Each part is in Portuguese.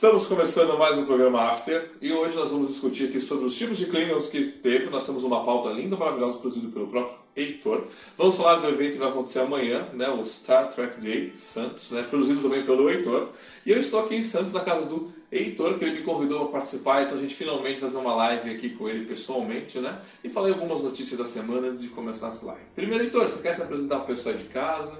Estamos começando mais um programa After e hoje nós vamos discutir aqui sobre os tipos de Klingons que teve. Nós temos uma pauta linda, maravilhosa, produzida pelo próprio Heitor. Vamos falar do evento que vai acontecer amanhã, né, o Star Trek Day Santos, né, produzido também pelo Heitor. E eu estou aqui em Santos, na casa do Heitor, que ele me convidou para participar, então a gente finalmente fazer uma live aqui com ele pessoalmente, né? E falei algumas notícias da semana antes de começar essa live. Primeiro, Heitor, você quer se apresentar para o pessoal de casa?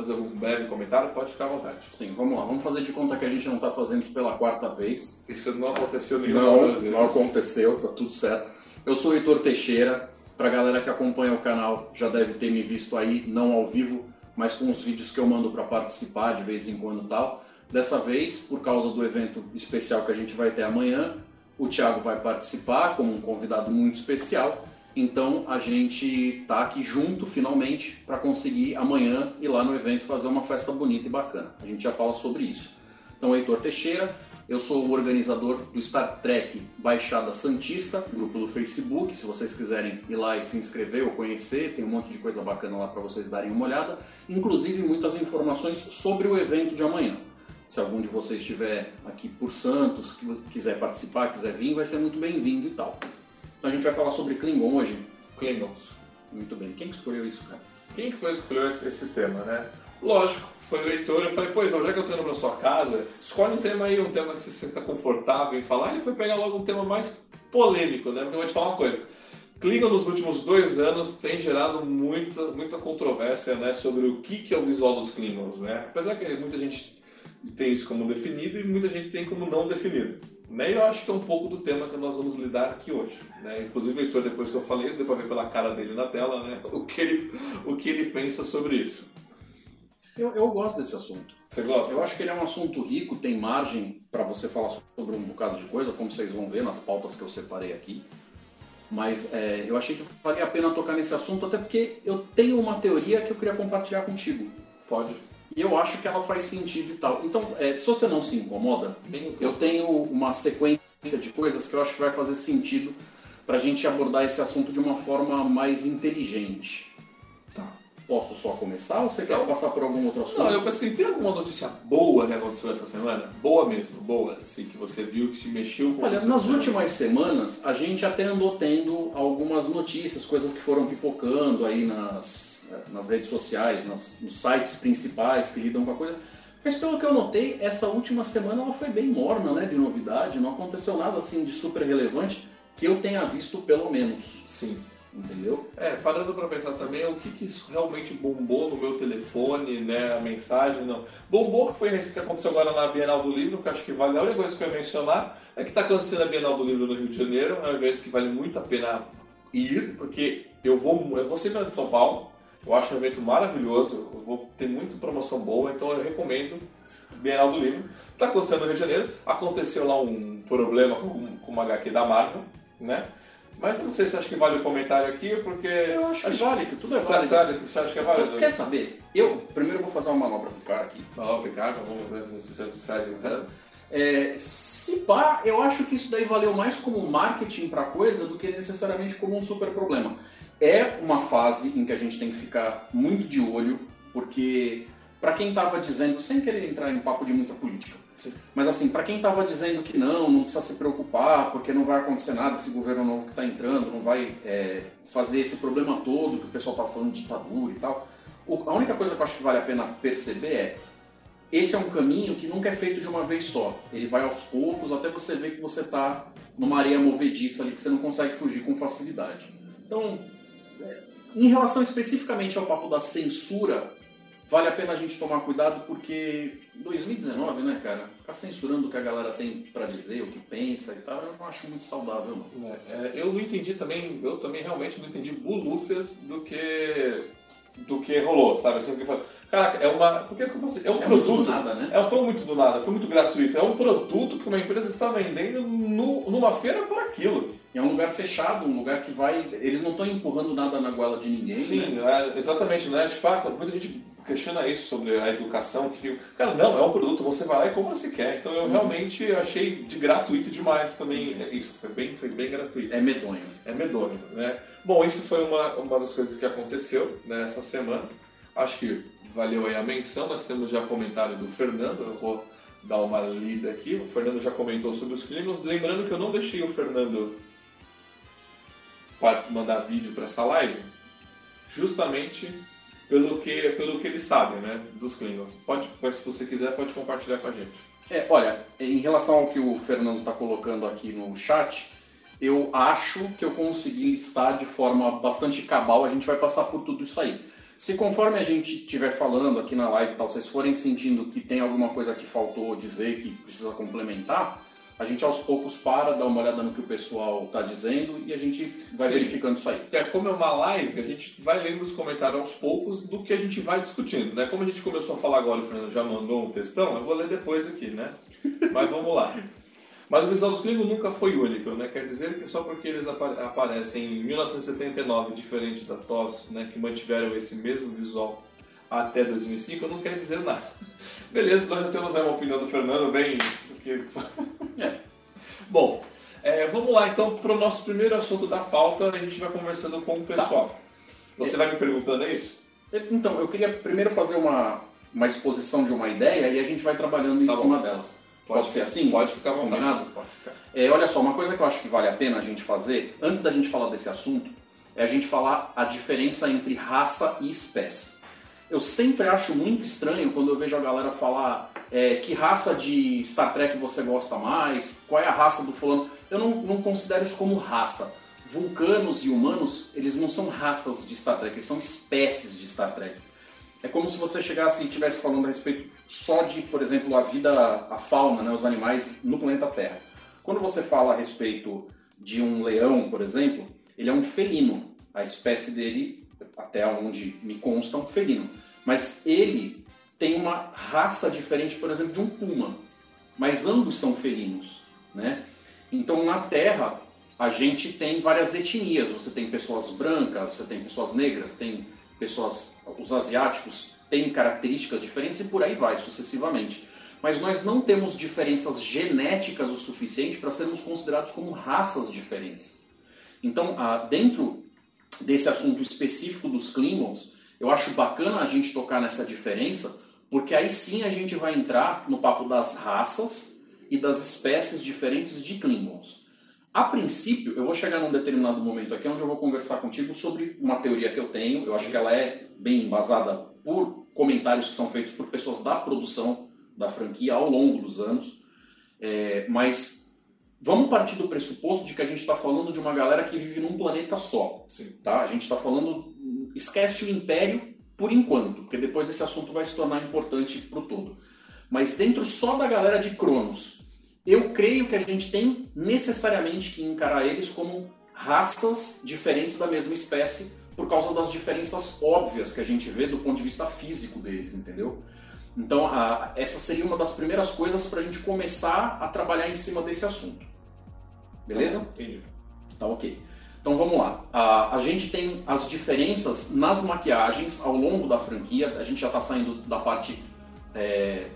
Fazer algum breve comentário, pode ficar à vontade. Sim, vamos lá. Vamos fazer de conta que a gente não está fazendo isso pela quarta vez. Isso não aconteceu nenhuma não, das vezes. Não aconteceu, tá tudo certo. Eu sou o Heitor Teixeira. Para a galera que acompanha o canal, já deve ter me visto aí, não ao vivo, mas com os vídeos que eu mando para participar de vez em quando tal. Dessa vez, por causa do evento especial que a gente vai ter amanhã, o Thiago vai participar como um convidado muito especial. Então a gente tá aqui junto finalmente para conseguir amanhã ir lá no evento fazer uma festa bonita e bacana. A gente já fala sobre isso. Então, Heitor Teixeira, eu sou o organizador do Star Trek Baixada Santista, grupo do Facebook. Se vocês quiserem ir lá e se inscrever ou conhecer, tem um monte de coisa bacana lá para vocês darem uma olhada, inclusive muitas informações sobre o evento de amanhã. Se algum de vocês estiver aqui por Santos, quiser participar, quiser vir, vai ser muito bem-vindo e tal. Então a gente vai falar sobre Klingon hoje. Klingons. Muito bem. Quem que escolheu isso, cara? Quem que foi escolher esse, esse tema, né? Lógico, foi o leitor. Eu falei, pô, então já que eu tô indo pra sua casa, escolhe um tema aí, um tema que você se sinta confortável em falar. Ele foi pegar logo um tema mais polêmico, né? Porque eu vou te falar uma coisa. Klingon nos últimos dois anos tem gerado muita, muita controvérsia né, sobre o que, que é o visual dos Klingons. Né? Apesar que muita gente tem isso como definido e muita gente tem como não definido. Né? Eu acho que é um pouco do tema que nós vamos lidar aqui hoje. Né? Inclusive o Heitor, depois que eu falei isso, depois ver pela cara dele na tela, né? o, que ele, o que ele pensa sobre isso. Eu, eu gosto desse assunto. Você gosta? Eu acho que ele é um assunto rico, tem margem para você falar sobre um bocado de coisa, como vocês vão ver nas pautas que eu separei aqui. Mas é, eu achei que valia a pena tocar nesse assunto, até porque eu tenho uma teoria que eu queria compartilhar contigo. Pode. E eu acho que ela faz sentido e tal. Então, é, se você não se incomoda, eu tenho uma sequência de coisas que eu acho que vai fazer sentido para a gente abordar esse assunto de uma forma mais inteligente. Tá. Posso só começar ou você quer passar por algum outro assunto? Não, eu pensei, tem alguma notícia boa que aconteceu essa semana? Boa mesmo, boa, assim, que você viu, que te mexeu com Olha, nas últimas semanas, a gente até andou tendo algumas notícias, coisas que foram pipocando aí nas nas redes sociais, nas, nos sites principais que lidam com a coisa. Mas pelo que eu notei, essa última semana ela foi bem morna, né, de novidade, não aconteceu nada assim de super relevante que eu tenha visto pelo menos. Sim. Entendeu? É, parando para pensar também o que, que isso realmente bombou no meu telefone, né, a mensagem, não. Bombou que foi isso que aconteceu agora na Bienal do Livro, que acho que vale. A única coisa que eu ia mencionar é que está acontecendo a Bienal do Livro no Rio de Janeiro, é um evento que vale muito a pena ir, porque eu vou, eu vou sempre de São Paulo, eu acho um evento maravilhoso, eu vou ter muita promoção boa, então eu recomendo Bienal do Livro. Está acontecendo no Rio de Janeiro, aconteceu lá um problema com, com uma HQ da Marvel, né? Mas eu não sei se acha que vale o comentário aqui, porque. Eu acho que acho, vale, que tudo é válido. Você acha, você acha que é válido? Quer saber? Eu, primeiro eu vou fazer uma manobra pro cara aqui. Manobra pro cara, vamos ver se você sai. É, se pá, eu acho que isso daí valeu mais como marketing pra coisa do que necessariamente como um super problema. É uma fase em que a gente tem que ficar muito de olho, porque para quem estava dizendo, sem querer entrar em papo de muita política, Sim. mas assim, para quem estava dizendo que não, não precisa se preocupar, porque não vai acontecer nada, esse governo novo que está entrando não vai é, fazer esse problema todo, que o pessoal estava falando de ditadura e tal. a única coisa que eu acho que vale a pena perceber é esse é um caminho que nunca é feito de uma vez só. Ele vai aos poucos até você ver que você está numa areia movediça ali que você não consegue fugir com facilidade. Então, em relação especificamente ao papo da censura, vale a pena a gente tomar cuidado porque 2019, né, cara? Ficar censurando o que a galera tem para dizer, o que pensa e tal, eu não acho muito saudável, não. É, é, eu não entendi também, eu também realmente não entendi bulufas do que do que rolou, sabe? Assim, que fala, caraca, é uma. Por que, que eu faço? É um é produto. Muito do nada, né? É, foi muito do nada, foi muito gratuito. É um produto que uma empresa está vendendo no, numa feira por aquilo. É um lugar fechado, um lugar que vai. Eles não estão empurrando nada na goela de ninguém. Sim, né? é, exatamente, né? Tipo, ah, muita gente questiona isso sobre a educação, que fica. Cara, não, é um produto, você vai lá e compra se quer. Então eu uhum. realmente achei de gratuito demais também. Uhum. Isso, foi bem, foi bem gratuito. É medonho. É medonho, né? Bom, isso foi uma, uma das coisas que aconteceu nessa né, semana. Acho que valeu aí a menção. Nós temos já comentário do Fernando, eu vou dar uma lida aqui. O Fernando já comentou sobre os Klingons. Lembrando que eu não deixei o Fernando mandar vídeo para essa live, justamente pelo que, pelo que ele sabe, né, dos Klingons. Pode, se você quiser, pode compartilhar com a gente. É, olha, em relação ao que o Fernando está colocando aqui no chat, eu acho que eu consegui listar de forma bastante cabal, a gente vai passar por tudo isso aí. Se conforme a gente estiver falando aqui na live tal, vocês forem sentindo que tem alguma coisa que faltou dizer, que precisa complementar, a gente aos poucos para, dá uma olhada no que o pessoal está dizendo e a gente vai Sim. verificando isso aí. É, como é uma live, a gente vai lendo os comentários aos poucos do que a gente vai discutindo, né? Como a gente começou a falar agora, o Fernando já mandou um textão, eu vou ler depois aqui, né? Mas vamos lá. Mas o visual dos Klingons nunca foi único, né? Quer dizer que só porque eles aparecem em 1979, diferente da TOS, né, que mantiveram esse mesmo visual até 2005, não quer dizer nada. Beleza, nós já temos aí uma opinião do Fernando bem porque... é. Bom, é, vamos lá então para o nosso primeiro assunto da pauta. A gente vai conversando com o pessoal. Tá. Você é. vai me perguntando é isso? Então, eu queria primeiro fazer uma, uma exposição de uma ideia e a gente vai trabalhando em tá cima delas. Pode, pode ser assim? Pode ficar combinado? Pode ficar. É, olha só, uma coisa que eu acho que vale a pena a gente fazer, antes da gente falar desse assunto, é a gente falar a diferença entre raça e espécie. Eu sempre acho muito estranho quando eu vejo a galera falar é, que raça de Star Trek você gosta mais, qual é a raça do fulano. Eu não, não considero isso como raça. Vulcanos e humanos, eles não são raças de Star Trek, eles são espécies de Star Trek. É como se você chegasse e estivesse falando a respeito só de, por exemplo, a vida, a fauna, né, os animais no planeta Terra. Quando você fala a respeito de um leão, por exemplo, ele é um felino. A espécie dele, até onde me consta, é um felino. Mas ele tem uma raça diferente, por exemplo, de um puma. Mas ambos são felinos, né? Então na Terra a gente tem várias etnias. Você tem pessoas brancas, você tem pessoas negras, tem pessoas, os asiáticos têm características diferentes e por aí vai sucessivamente. Mas nós não temos diferenças genéticas o suficiente para sermos considerados como raças diferentes. Então, dentro desse assunto específico dos Klingons, eu acho bacana a gente tocar nessa diferença, porque aí sim a gente vai entrar no papo das raças e das espécies diferentes de Klingons. A princípio, eu vou chegar num determinado momento aqui onde eu vou conversar contigo sobre uma teoria que eu tenho. Eu acho que ela é bem embasada por comentários que são feitos por pessoas da produção da franquia ao longo dos anos. É, mas vamos partir do pressuposto de que a gente está falando de uma galera que vive num planeta só. Sim. Tá? A gente está falando. Esquece o Império por enquanto, porque depois esse assunto vai se tornar importante para o todo. Mas dentro só da galera de Cronos, eu creio que a gente tem necessariamente que encarar eles como raças diferentes da mesma espécie por causa das diferenças óbvias que a gente vê do ponto de vista físico deles, entendeu? Então, a, essa seria uma das primeiras coisas para a gente começar a trabalhar em cima desse assunto. Beleza? Entendi. Tá ok. Então vamos lá. A, a gente tem as diferenças nas maquiagens ao longo da franquia. A gente já está saindo da parte é,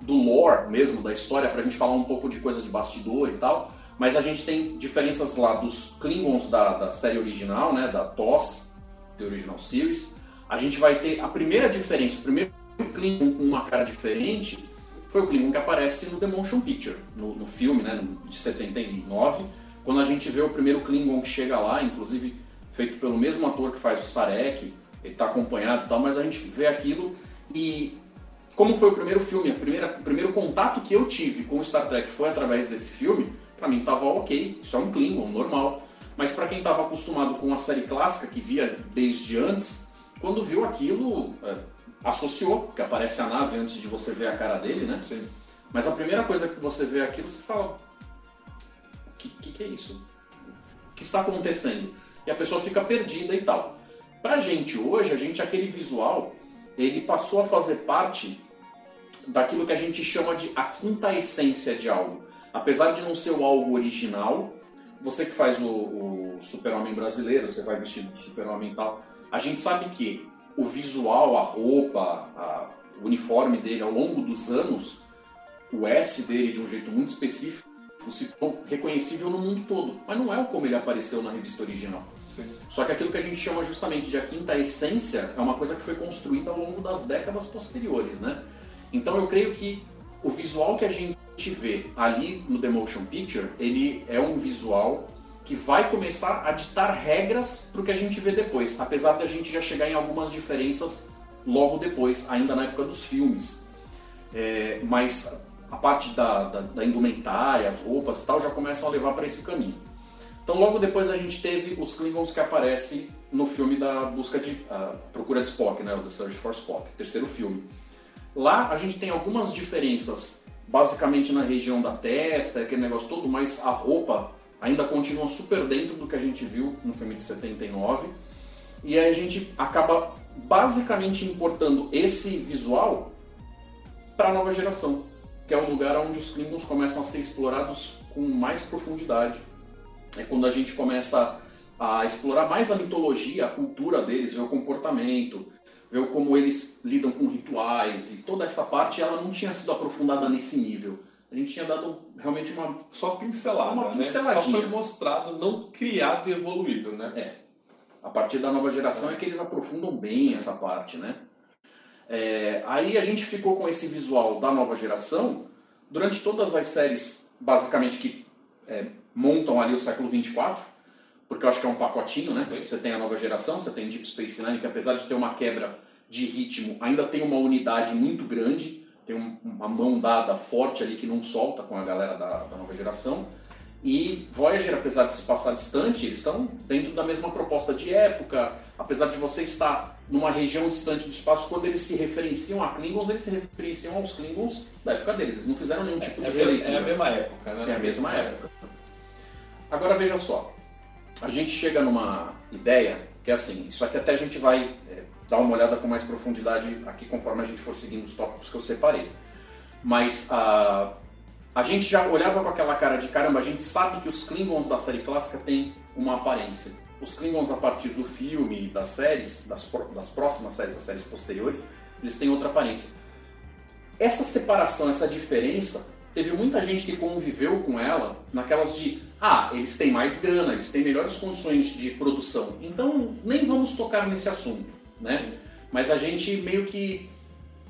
do lore mesmo, da história, para a gente falar um pouco de coisas de bastidor e tal. Mas a gente tem diferenças lá dos Klingons da, da série original, né, da TOS, The Original Series. A gente vai ter a primeira diferença, o primeiro Klingon com uma cara diferente foi o Klingon que aparece no The Motion Picture, no, no filme né, de 79 quando a gente vê o primeiro Klingon que chega lá, inclusive feito pelo mesmo ator que faz o Sarek, ele está acompanhado e tal, mas a gente vê aquilo e como foi o primeiro filme, a primeira, o primeiro contato que eu tive com Star Trek foi através desse filme, para mim tava ok, isso é um Klingon, normal. Mas para quem estava acostumado com a série clássica, que via desde antes, quando viu aquilo, é, associou, que aparece a nave antes de você ver a cara dele, né? Sim. Mas a primeira coisa que você vê aquilo, você fala, que, que, que é isso? O que está acontecendo? E a pessoa fica perdida e tal. Pra gente hoje, a gente, aquele visual, ele passou a fazer parte daquilo que a gente chama de a quinta essência de algo. Apesar de não ser o algo original, você que faz o, o super-homem brasileiro, você vai vestido de super-homem e tal, a gente sabe que o visual, a roupa, a, o uniforme dele ao longo dos anos, o S dele de um jeito muito específico, fosse reconhecível no mundo todo. Mas não é como ele apareceu na revista original. Só que aquilo que a gente chama justamente de a quinta essência é uma coisa que foi construída ao longo das décadas posteriores, né? Então eu creio que o visual que a gente vê ali no The Motion Picture, ele é um visual que vai começar a ditar regras para o que a gente vê depois, apesar de a gente já chegar em algumas diferenças logo depois, ainda na época dos filmes. É, mas a parte da, da, da, indumentária, as roupas e tal, já começam a levar para esse caminho. Então logo depois a gente teve os Klingons que aparecem no filme da busca de procura de Spock, né, o The Search for Spock, terceiro filme. Lá a gente tem algumas diferenças, basicamente na região da testa, aquele negócio todo, mas a roupa ainda continua super dentro do que a gente viu no filme de 79. E aí a gente acaba basicamente importando esse visual para a nova geração, que é o lugar onde os Klingons começam a ser explorados com mais profundidade. É quando a gente começa a explorar mais a mitologia, a cultura deles, ver o comportamento, ver como eles lidam com rituais e toda essa parte ela não tinha sido aprofundada nesse nível. A gente tinha dado realmente uma só pincelada, uma pinceladinha. Né? Só foi mostrado, não criado e evoluído, né? É. A partir da nova geração é que eles aprofundam bem essa parte, né? É, aí a gente ficou com esse visual da nova geração durante todas as séries, basicamente, que é, montam ali o século 24, porque eu acho que é um pacotinho, né? Você tem a nova geração, você tem Deep Space Nine, que apesar de ter uma quebra de ritmo, ainda tem uma unidade muito grande, tem um, uma mão dada forte ali que não solta com a galera da, da nova geração. E Voyager, apesar de se passar distante, eles estão dentro da mesma proposta de época, apesar de você estar numa região distante do espaço, quando eles se referenciam a Klingons, eles se referenciam aos Klingons da época deles. Eles não fizeram nenhum tipo é, de releitura. É a mesma época, né? É a mesma época. Agora veja só, a gente chega numa ideia que é assim, isso aqui até a gente vai é, dar uma olhada com mais profundidade aqui conforme a gente for seguindo os tópicos que eu separei. Mas a a gente já olhava com aquela cara de caramba, a gente sabe que os Klingons da série clássica têm uma aparência. Os Klingons, a partir do filme e das séries, das, das próximas séries, das séries posteriores, eles têm outra aparência. Essa separação, essa diferença, teve muita gente que conviveu com ela naquelas de ah, eles têm mais grana, eles têm melhores condições de produção, então nem vamos tocar nesse assunto, né? Mas a gente meio que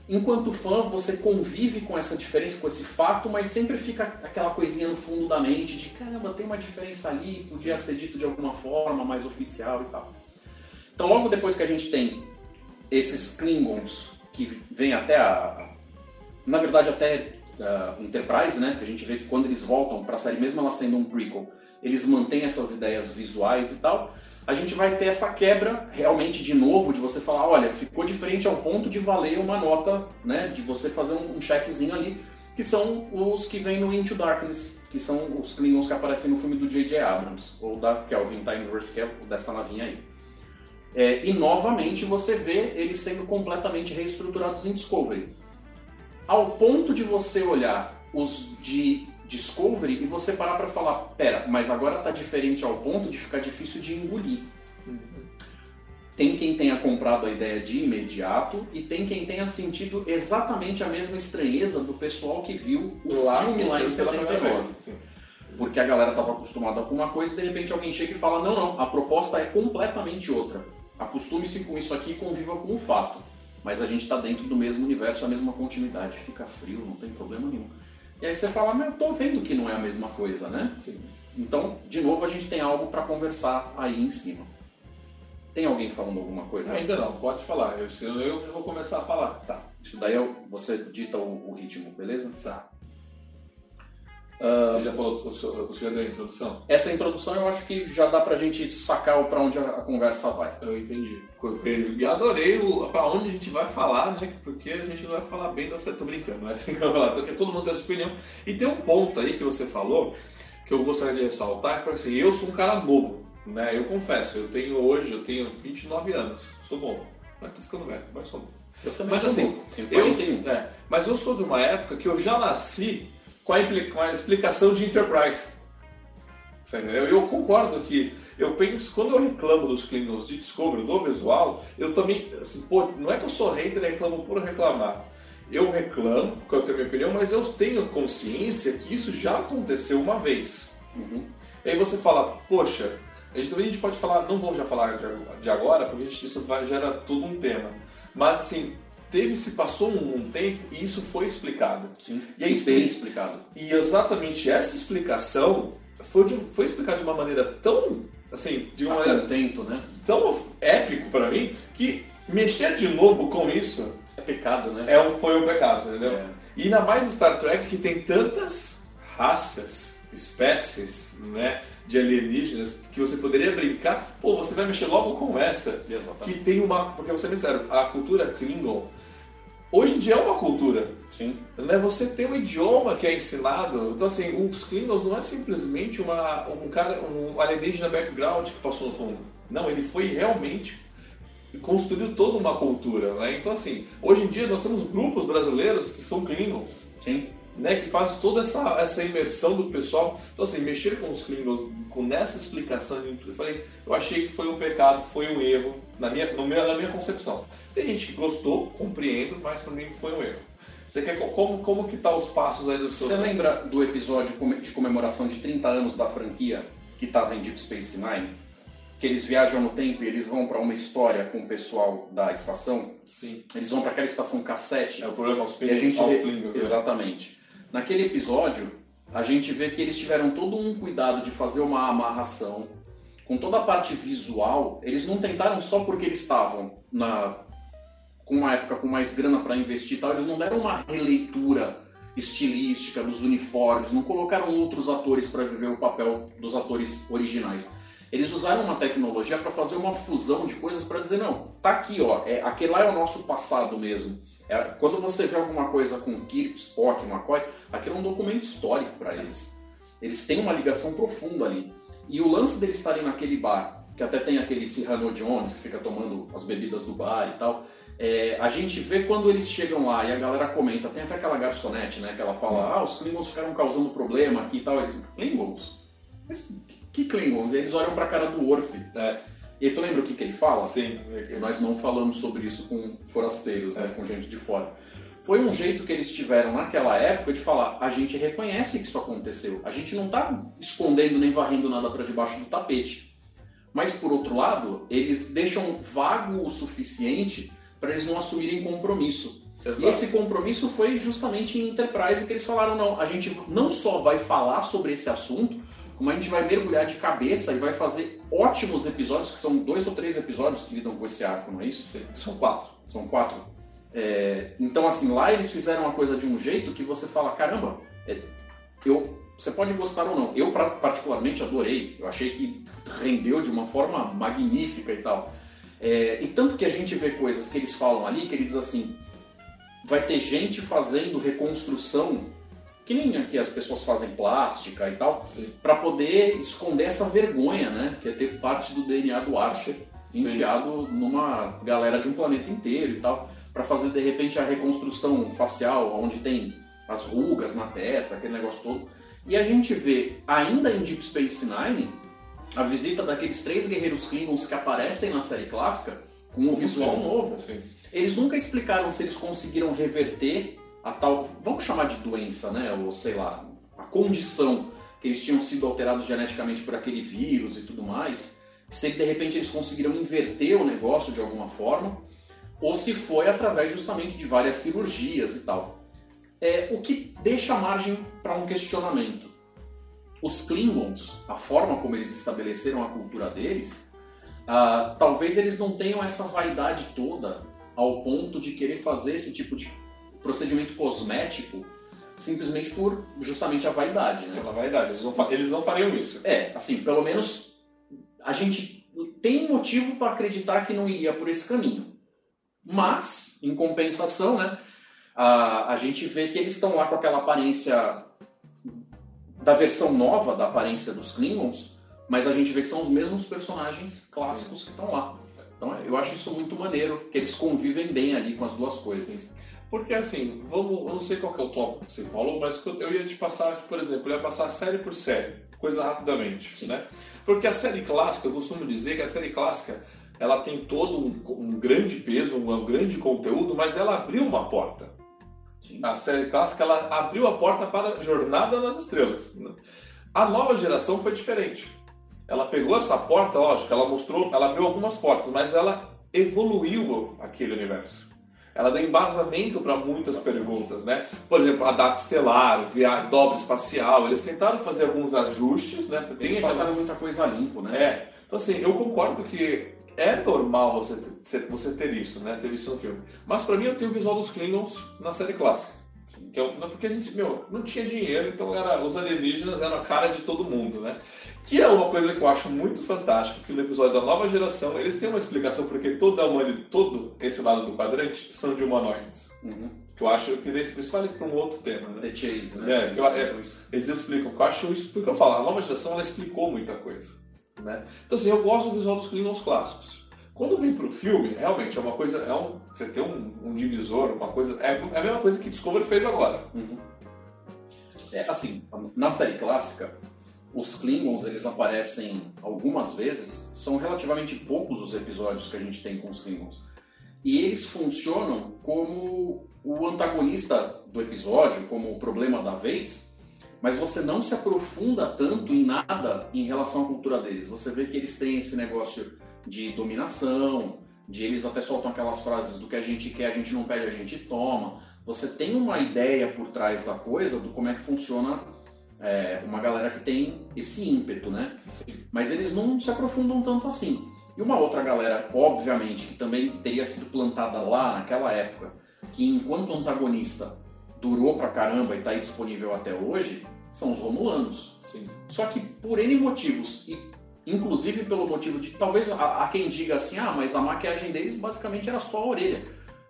enquanto fã, você convive com essa diferença, com esse fato, mas sempre fica aquela coisinha no fundo da mente de caramba, tem uma diferença ali, podia ser dito de alguma forma mais oficial e tal. Então, logo depois que a gente tem esses Klingons que vêm até a. Na verdade, até uh, Enterprise, né? A gente vê que quando eles voltam para a série, mesmo ela sendo um prequel, eles mantêm essas ideias visuais e tal a gente vai ter essa quebra realmente de novo, de você falar, olha, ficou diferente ao ponto de valer uma nota, né, de você fazer um checkzinho ali, que são os que vêm no Into Darkness, que são os Klingons que aparecem no filme do J.J. Abrams, ou da Kelvin Timeverse, que é dessa navinha aí. É, e novamente você vê eles sendo completamente reestruturados em Discovery. Ao ponto de você olhar os de Discovery e você parar para falar, pera, mas agora tá diferente ao ponto de ficar difícil de engolir. Uhum. Tem quem tenha comprado a ideia de imediato e tem quem tenha sentido exatamente a mesma estranheza do pessoal que viu o lá, filme lá em 79. Porque a galera estava acostumada com uma coisa e de repente alguém chega e fala: não, não, a proposta é completamente outra. Acostume-se com isso aqui e conviva com o fato. Mas a gente está dentro do mesmo universo, a mesma continuidade. Fica frio, não tem problema nenhum. E aí você fala, mas eu tô vendo que não é a mesma coisa, né? Sim. Então, de novo, a gente tem algo para conversar aí em cima. Tem alguém falando alguma coisa? Ainda não, pode falar. Eu, eu vou começar a falar. Tá. Isso daí eu, você dita o, o ritmo, beleza? Tá. Você já falou, você já deu a introdução? Essa introdução eu acho que já dá pra gente sacar para onde a, conversa vai. Eu entendi. Eu adorei o, pra onde a gente vai falar, né? Porque a gente não vai falar bem da série. Tô brincando, não é assim que eu vou falar. Porque todo mundo tem a sua opinião. E tem um ponto aí que você falou que eu gostaria de ressaltar, que assim, eu sou um cara novo, né? Eu confesso, eu tenho hoje, eu tenho 29 anos, sou novo. Mas tô ficando velho, mas sou novo. Eu também mas sou assim, novo. Eu, é, mas eu sou de uma época que eu já nasci com a, com a explicação de Enterprise. entendeu? Eu concordo que eu penso, quando eu reclamo dos Klingons de Discovery, do visual, eu também, assim, pô, não é que eu sou hater e reclamo por reclamar. Eu reclamo, porque eu tenho minha opinião, mas eu tenho consciência que isso já aconteceu uma vez. Uhum. E aí você fala, poxa, a gente também a gente pode falar, não vou já falar de, de agora, porque isso vai, gera todo um tema. Mas assim, teve se passou um, um, tempo e isso foi explicado. Sim. E aí bem explicado. E exatamente essa explicação foi, de, foi explicada de uma maneira tão assim, de uma tá maneira contento, né? tão épico para mim que mexer de novo com isso é pecado, né? É um, foi um pecado, entendeu? É. E ainda mais Star Trek que tem tantas raças, espécies, né? de alienígenas que você poderia brincar, pô, você vai mexer logo com essa. Exatamente. Que tem uma. Porque você me disseram, a cultura Klingon. Hoje em dia é uma cultura. Sim. Né? Você tem um idioma que é ensinado. Então, assim, os Klingons não é simplesmente uma, um cara, um alienígena background que passou no fundo. Não, ele foi realmente construiu toda uma cultura, né? Então, assim, hoje em dia nós temos grupos brasileiros que são Klingons. Sim né, que faz toda essa, essa imersão do pessoal. Então, assim, mexer com os Klingons, com nessa explicação, eu falei, eu achei que foi um pecado, foi um erro, na minha, no meu, na minha concepção. Tem gente que gostou, compreendo, mas para mim foi um erro. Você quer como, como que tá os passos aí do seu... Você lembra do episódio de comemoração de 30 anos da franquia que estava em Deep Space Nine? Que eles viajam no tempo e eles vão para uma história com o pessoal da estação? Sim. Eles vão para aquela estação cassete. É o problema aos e a gente aos vê... né? Exatamente. Naquele episódio, a gente vê que eles tiveram todo um cuidado de fazer uma amarração. Com toda a parte visual, eles não tentaram só porque eles estavam na com uma época com mais grana para investir e tal, eles não deram uma releitura estilística dos uniformes, não colocaram outros atores para viver o papel dos atores originais. Eles usaram uma tecnologia para fazer uma fusão de coisas para dizer não, tá aqui ó, é, aquele lá é o nosso passado mesmo. É, quando você vê alguma coisa com Kirk, Spock, McCoy, aquilo é um documento histórico para eles. Eles têm uma ligação profunda ali. E o lance deles estarem naquele bar, que até tem aquele Cyrano Jones que fica tomando as bebidas do bar e tal, é, a gente vê quando eles chegam lá e a galera comenta, tem até aquela garçonete, né, que ela fala, Sim. ah, os Klingons ficaram causando problema aqui e tal. Eles, Klingons? Mas que Klingons? E eles olham pra cara do Worf. É. E tu lembra o que, que ele fala? Sim. Nós não falamos sobre isso com forasteiros, né, com gente de fora. Foi um jeito que eles tiveram naquela época de falar: a gente reconhece que isso aconteceu, a gente não está escondendo nem varrendo nada para debaixo do tapete. Mas por outro lado, eles deixam vago o suficiente para eles não assumirem compromisso. Exato. E esse compromisso foi justamente em Enterprise que eles falaram: não, a gente não só vai falar sobre esse assunto, como a gente vai mergulhar de cabeça e vai fazer ótimos episódios, que são dois ou três episódios que lidam com esse arco, não é isso? São quatro. São quatro. É, então, assim, lá eles fizeram a coisa de um jeito que você fala, caramba, é, eu, você pode gostar ou não. Eu, particularmente, adorei. Eu achei que rendeu de uma forma magnífica e tal. É, e tanto que a gente vê coisas que eles falam ali, que eles dizem assim, vai ter gente fazendo reconstrução que nem aqui as pessoas fazem plástica e tal, para poder esconder essa vergonha, né? Que é ter parte do DNA do Archer Sim. enfiado numa galera de um planeta inteiro e tal, para fazer de repente a reconstrução facial, onde tem as rugas na testa, aquele negócio todo. E a gente vê, ainda em Deep Space Nine, a visita daqueles três guerreiros Klingons que aparecem na série clássica com um visual Sim. novo. Sim. Eles nunca explicaram se eles conseguiram reverter a tal, vamos chamar de doença, né? Ou sei lá, a condição que eles tinham sido alterados geneticamente por aquele vírus e tudo mais, se de repente eles conseguiram inverter o negócio de alguma forma, ou se foi através justamente de várias cirurgias e tal. É, o que deixa margem para um questionamento. Os Klingons, a forma como eles estabeleceram a cultura deles, ah, talvez eles não tenham essa vaidade toda ao ponto de querer fazer esse tipo de procedimento cosmético simplesmente por justamente a vaidade, né? Pela vaidade, eles não, eles não fariam isso. É, assim, pelo menos a gente tem motivo para acreditar que não iria por esse caminho. Mas, em compensação, né, a, a gente vê que eles estão lá com aquela aparência da versão nova da aparência dos Klingons, mas a gente vê que são os mesmos personagens clássicos Sim. que estão lá. Então eu acho isso muito maneiro, que eles convivem bem ali com as duas coisas. Sim. Porque assim, vamos, eu não sei qual que é o tópico que você falou, mas eu ia te passar, por exemplo, eu ia passar série por série, coisa rapidamente, Sim. né? Porque a série clássica, eu costumo dizer que a série clássica, ela tem todo um, um grande peso, um, um, grande conteúdo, mas ela abriu uma porta. Sim. A série clássica, ela abriu a porta para a Jornada nas Estrelas. Né? A nova geração foi diferente. Ela pegou essa porta, lógico, ela mostrou, ela abriu algumas portas, mas ela evoluiu aquele universo. Ela dá embasamento para muitas perguntas, né? Por exemplo, a data estelar, via dobra espacial, eles tentaram fazer alguns ajustes, né? Eles Tem passaram aquela- muita coisa a limpo, né? É, então assim, eu concordo que é normal você ter, você ter isso, né? Ter isso no filme. Mas pra mim eu tenho o visual dos Klingons na série clássica. Que é, porque a gente, meu, não tinha dinheiro, então era, os alienígenas eram a cara de todo mundo, né? Que é uma coisa que eu acho muito fantástico, que no episódio da nova geração eles têm uma explicação porque toda a humanidade, todo esse lado do quadrante são de humanoides. Uhum. Que eu acho que isso vale para um outro tema, né? The Chase, né? É, eu- é, eles explicam, eu acho isso porque eu falo, a nova geração ela explicou muita coisa. Né? Então assim, eu gosto do visual dos Klingons clássicos. Quando vem pro filme, realmente é uma coisa, é um, você tem um, um divisor, uma coisa, é, é a mesma coisa que Discovery fez agora. É, assim, na série clássica, os Klingons eles aparecem algumas vezes, são relativamente poucos os episódios que a gente tem com os Klingons. E eles funcionam como o antagonista do episódio, como o problema da vez, mas você não se aprofunda tanto em nada em relação à cultura deles. Você vê que eles têm esse negócio de dominação, de eles até soltam aquelas frases do que a gente quer, a gente não pede, a gente toma. Você tem uma ideia por trás da coisa do como é que funciona é, uma galera que tem esse ímpeto, né? Mas eles não se aprofundam tanto assim. E uma outra galera, obviamente, que também teria sido plantada lá naquela época, que enquanto antagonista durou pra caramba e tá aí disponível até hoje, são os Romulanos. Sim. Só que por N motivos, e inclusive pelo motivo de talvez há quem diga assim, ah, mas a maquiagem deles basicamente era só a orelha.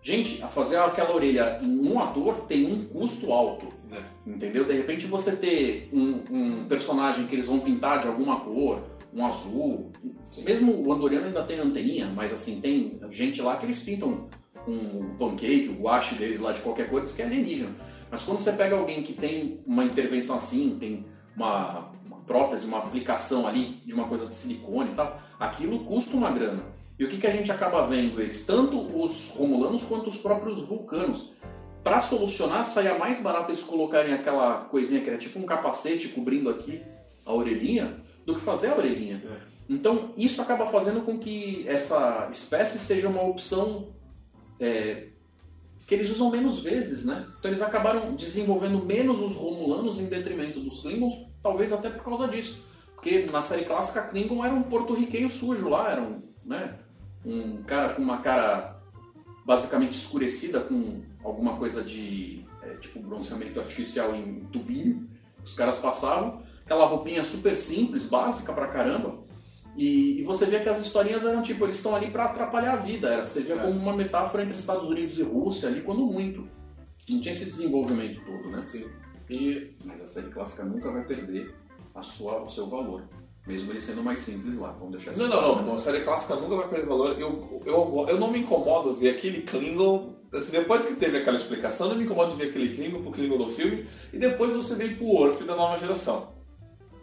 Gente, a fazer aquela orelha em um ator tem um custo alto. Né? Entendeu? De repente você ter um, um personagem que eles vão pintar de alguma cor, um azul. Mesmo o Andoriano ainda tem anteninha, mas assim, tem gente lá que eles pintam um pancake, o guache deles lá de qualquer cor, diz que é alienígena. Mas quando você pega alguém que tem uma intervenção assim, tem uma prótese, uma aplicação ali de uma coisa de silicone e tal, aquilo custa uma grana. E o que, que a gente acaba vendo eles? Tanto os romulanos quanto os próprios vulcanos. Para solucionar, saia mais barato eles colocarem aquela coisinha que era tipo um capacete cobrindo aqui a orelhinha, do que fazer a orelhinha. Então, isso acaba fazendo com que essa espécie seja uma opção é, que eles usam menos vezes, né? Então eles acabaram desenvolvendo menos os Romulanos em detrimento dos Klingons, talvez até por causa disso. Porque na série clássica, Klingon era um porto-riquenho sujo lá, era um, né, um cara com uma cara basicamente escurecida com alguma coisa de é, tipo bronzeamento artificial em tubinho. Os caras passavam, aquela roupinha super simples, básica pra caramba. E, e você via que as historinhas eram tipo, eles estão ali pra atrapalhar a vida. Era, você via É. como uma metáfora entre Estados Unidos e Rússia ali, quando muito. Não tinha esse desenvolvimento todo, né? Sim. E Mas a série clássica nunca vai perder a sua, o seu valor. Mesmo ele sendo mais simples lá, vamos deixar isso Não, não, não. A série clássica nunca vai perder valor. Eu, eu, eu não me incomodo ver aquele Klingon. Assim, depois que teve aquela explicação, não me incomodo ver aquele Klingon pro Klingon do filme. E depois você vem pro Worf da nova geração.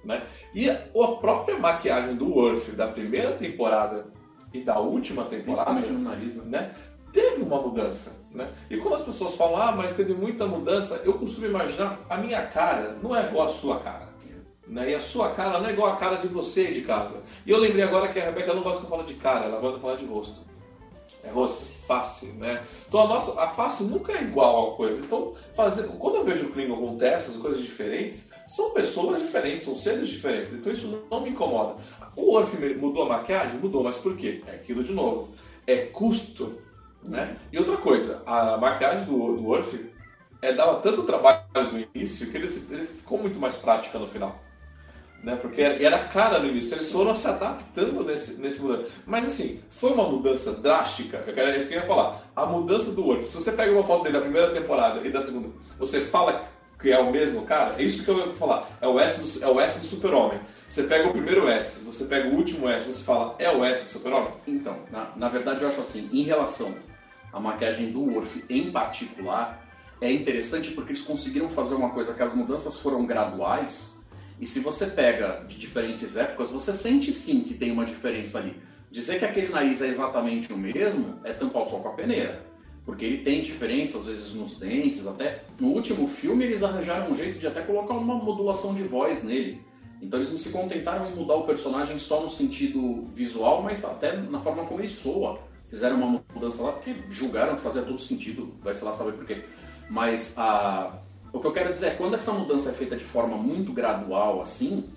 Né? E a própria maquiagem do Worf da primeira temporada e da última temporada Principalmente no nariz, né? né? Teve uma mudança, né? E quando as pessoas falam, ah, mas teve muita mudança, eu costumo imaginar, a minha cara não é igual a sua cara. Né? E a sua cara não é igual a cara de você de casa. E eu lembrei agora que a Rebeca não gosta que eu falo de cara, ela gosta de falar de rosto. É rosto, face, né? Então a nossa, a face nunca é igual a coisa. Então, fazer, quando eu vejo o Klingon com testas, coisas diferentes, são pessoas diferentes, são seres diferentes. Então isso não, me incomoda. O Orf mudou a maquiagem? Mudou, mas por quê? É aquilo de novo. É custo, né? E outra coisa, a maquiagem do, do Orf é, dava tanto trabalho no início que ele, ele ficou muito mais prática no final né? Porque era, era cara no início, eles foram se adaptando nesse, nesse mudança. Mas assim, foi uma mudança drástica, eu quero, é isso que eu ia falar. A mudança do Worf, se você pega uma foto dele da primeira temporada e da segunda, você fala que é o mesmo cara, é isso que eu ia falar. É o S do, é o S do super-homem. Você pega o primeiro S, você pega o último S, você fala, é o S do super-homem? Então, na, na verdade eu acho assim, em relação à maquiagem do Worf em particular, é interessante porque eles conseguiram fazer uma coisa que as mudanças foram graduais, e se você pega de diferentes épocas, você sente sim que tem uma diferença ali. Dizer que aquele nariz é exatamente o mesmo é tampar o sol com a peneira. Porque ele tem diferença, às vezes, nos dentes, até. No último filme, eles arranjaram um jeito de até colocar uma modulação de voz nele. Então eles não se contentaram em mudar o personagem só no sentido visual, mas até na forma como ele soa. Fizeram uma mudança lá porque julgaram que fazia todo sentido, vai sei lá saber por quê. Mas a, o que eu quero dizer é quando essa mudança é feita de forma muito gradual assim,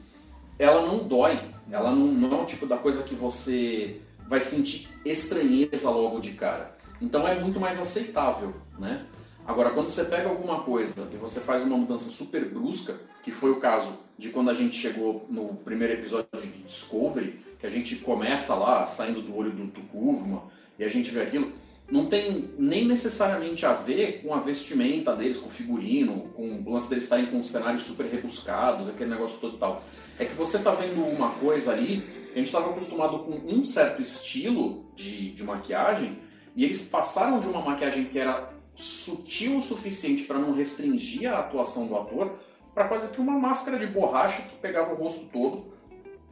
ela não dói. Ela não, não é o tipo da coisa que você vai sentir estranheza logo de cara. Então é muito mais aceitável, né? Agora, quando você pega alguma coisa e você faz uma mudança super brusca, que foi o caso de quando a gente chegou no primeiro episódio de Discovery, que a gente começa lá saindo do olho do Tukuvma e a gente vê aquilo, não tem nem necessariamente a ver com a vestimenta deles, com o figurino, com o lance deles estarem com cenários super rebuscados, aquele negócio todo tal. É que você tá vendo uma coisa ali, a gente estava acostumado com um certo estilo de, de maquiagem, e eles passaram de uma maquiagem que era sutil o suficiente para não restringir a atuação do ator, para quase que uma máscara de borracha que pegava o rosto todo.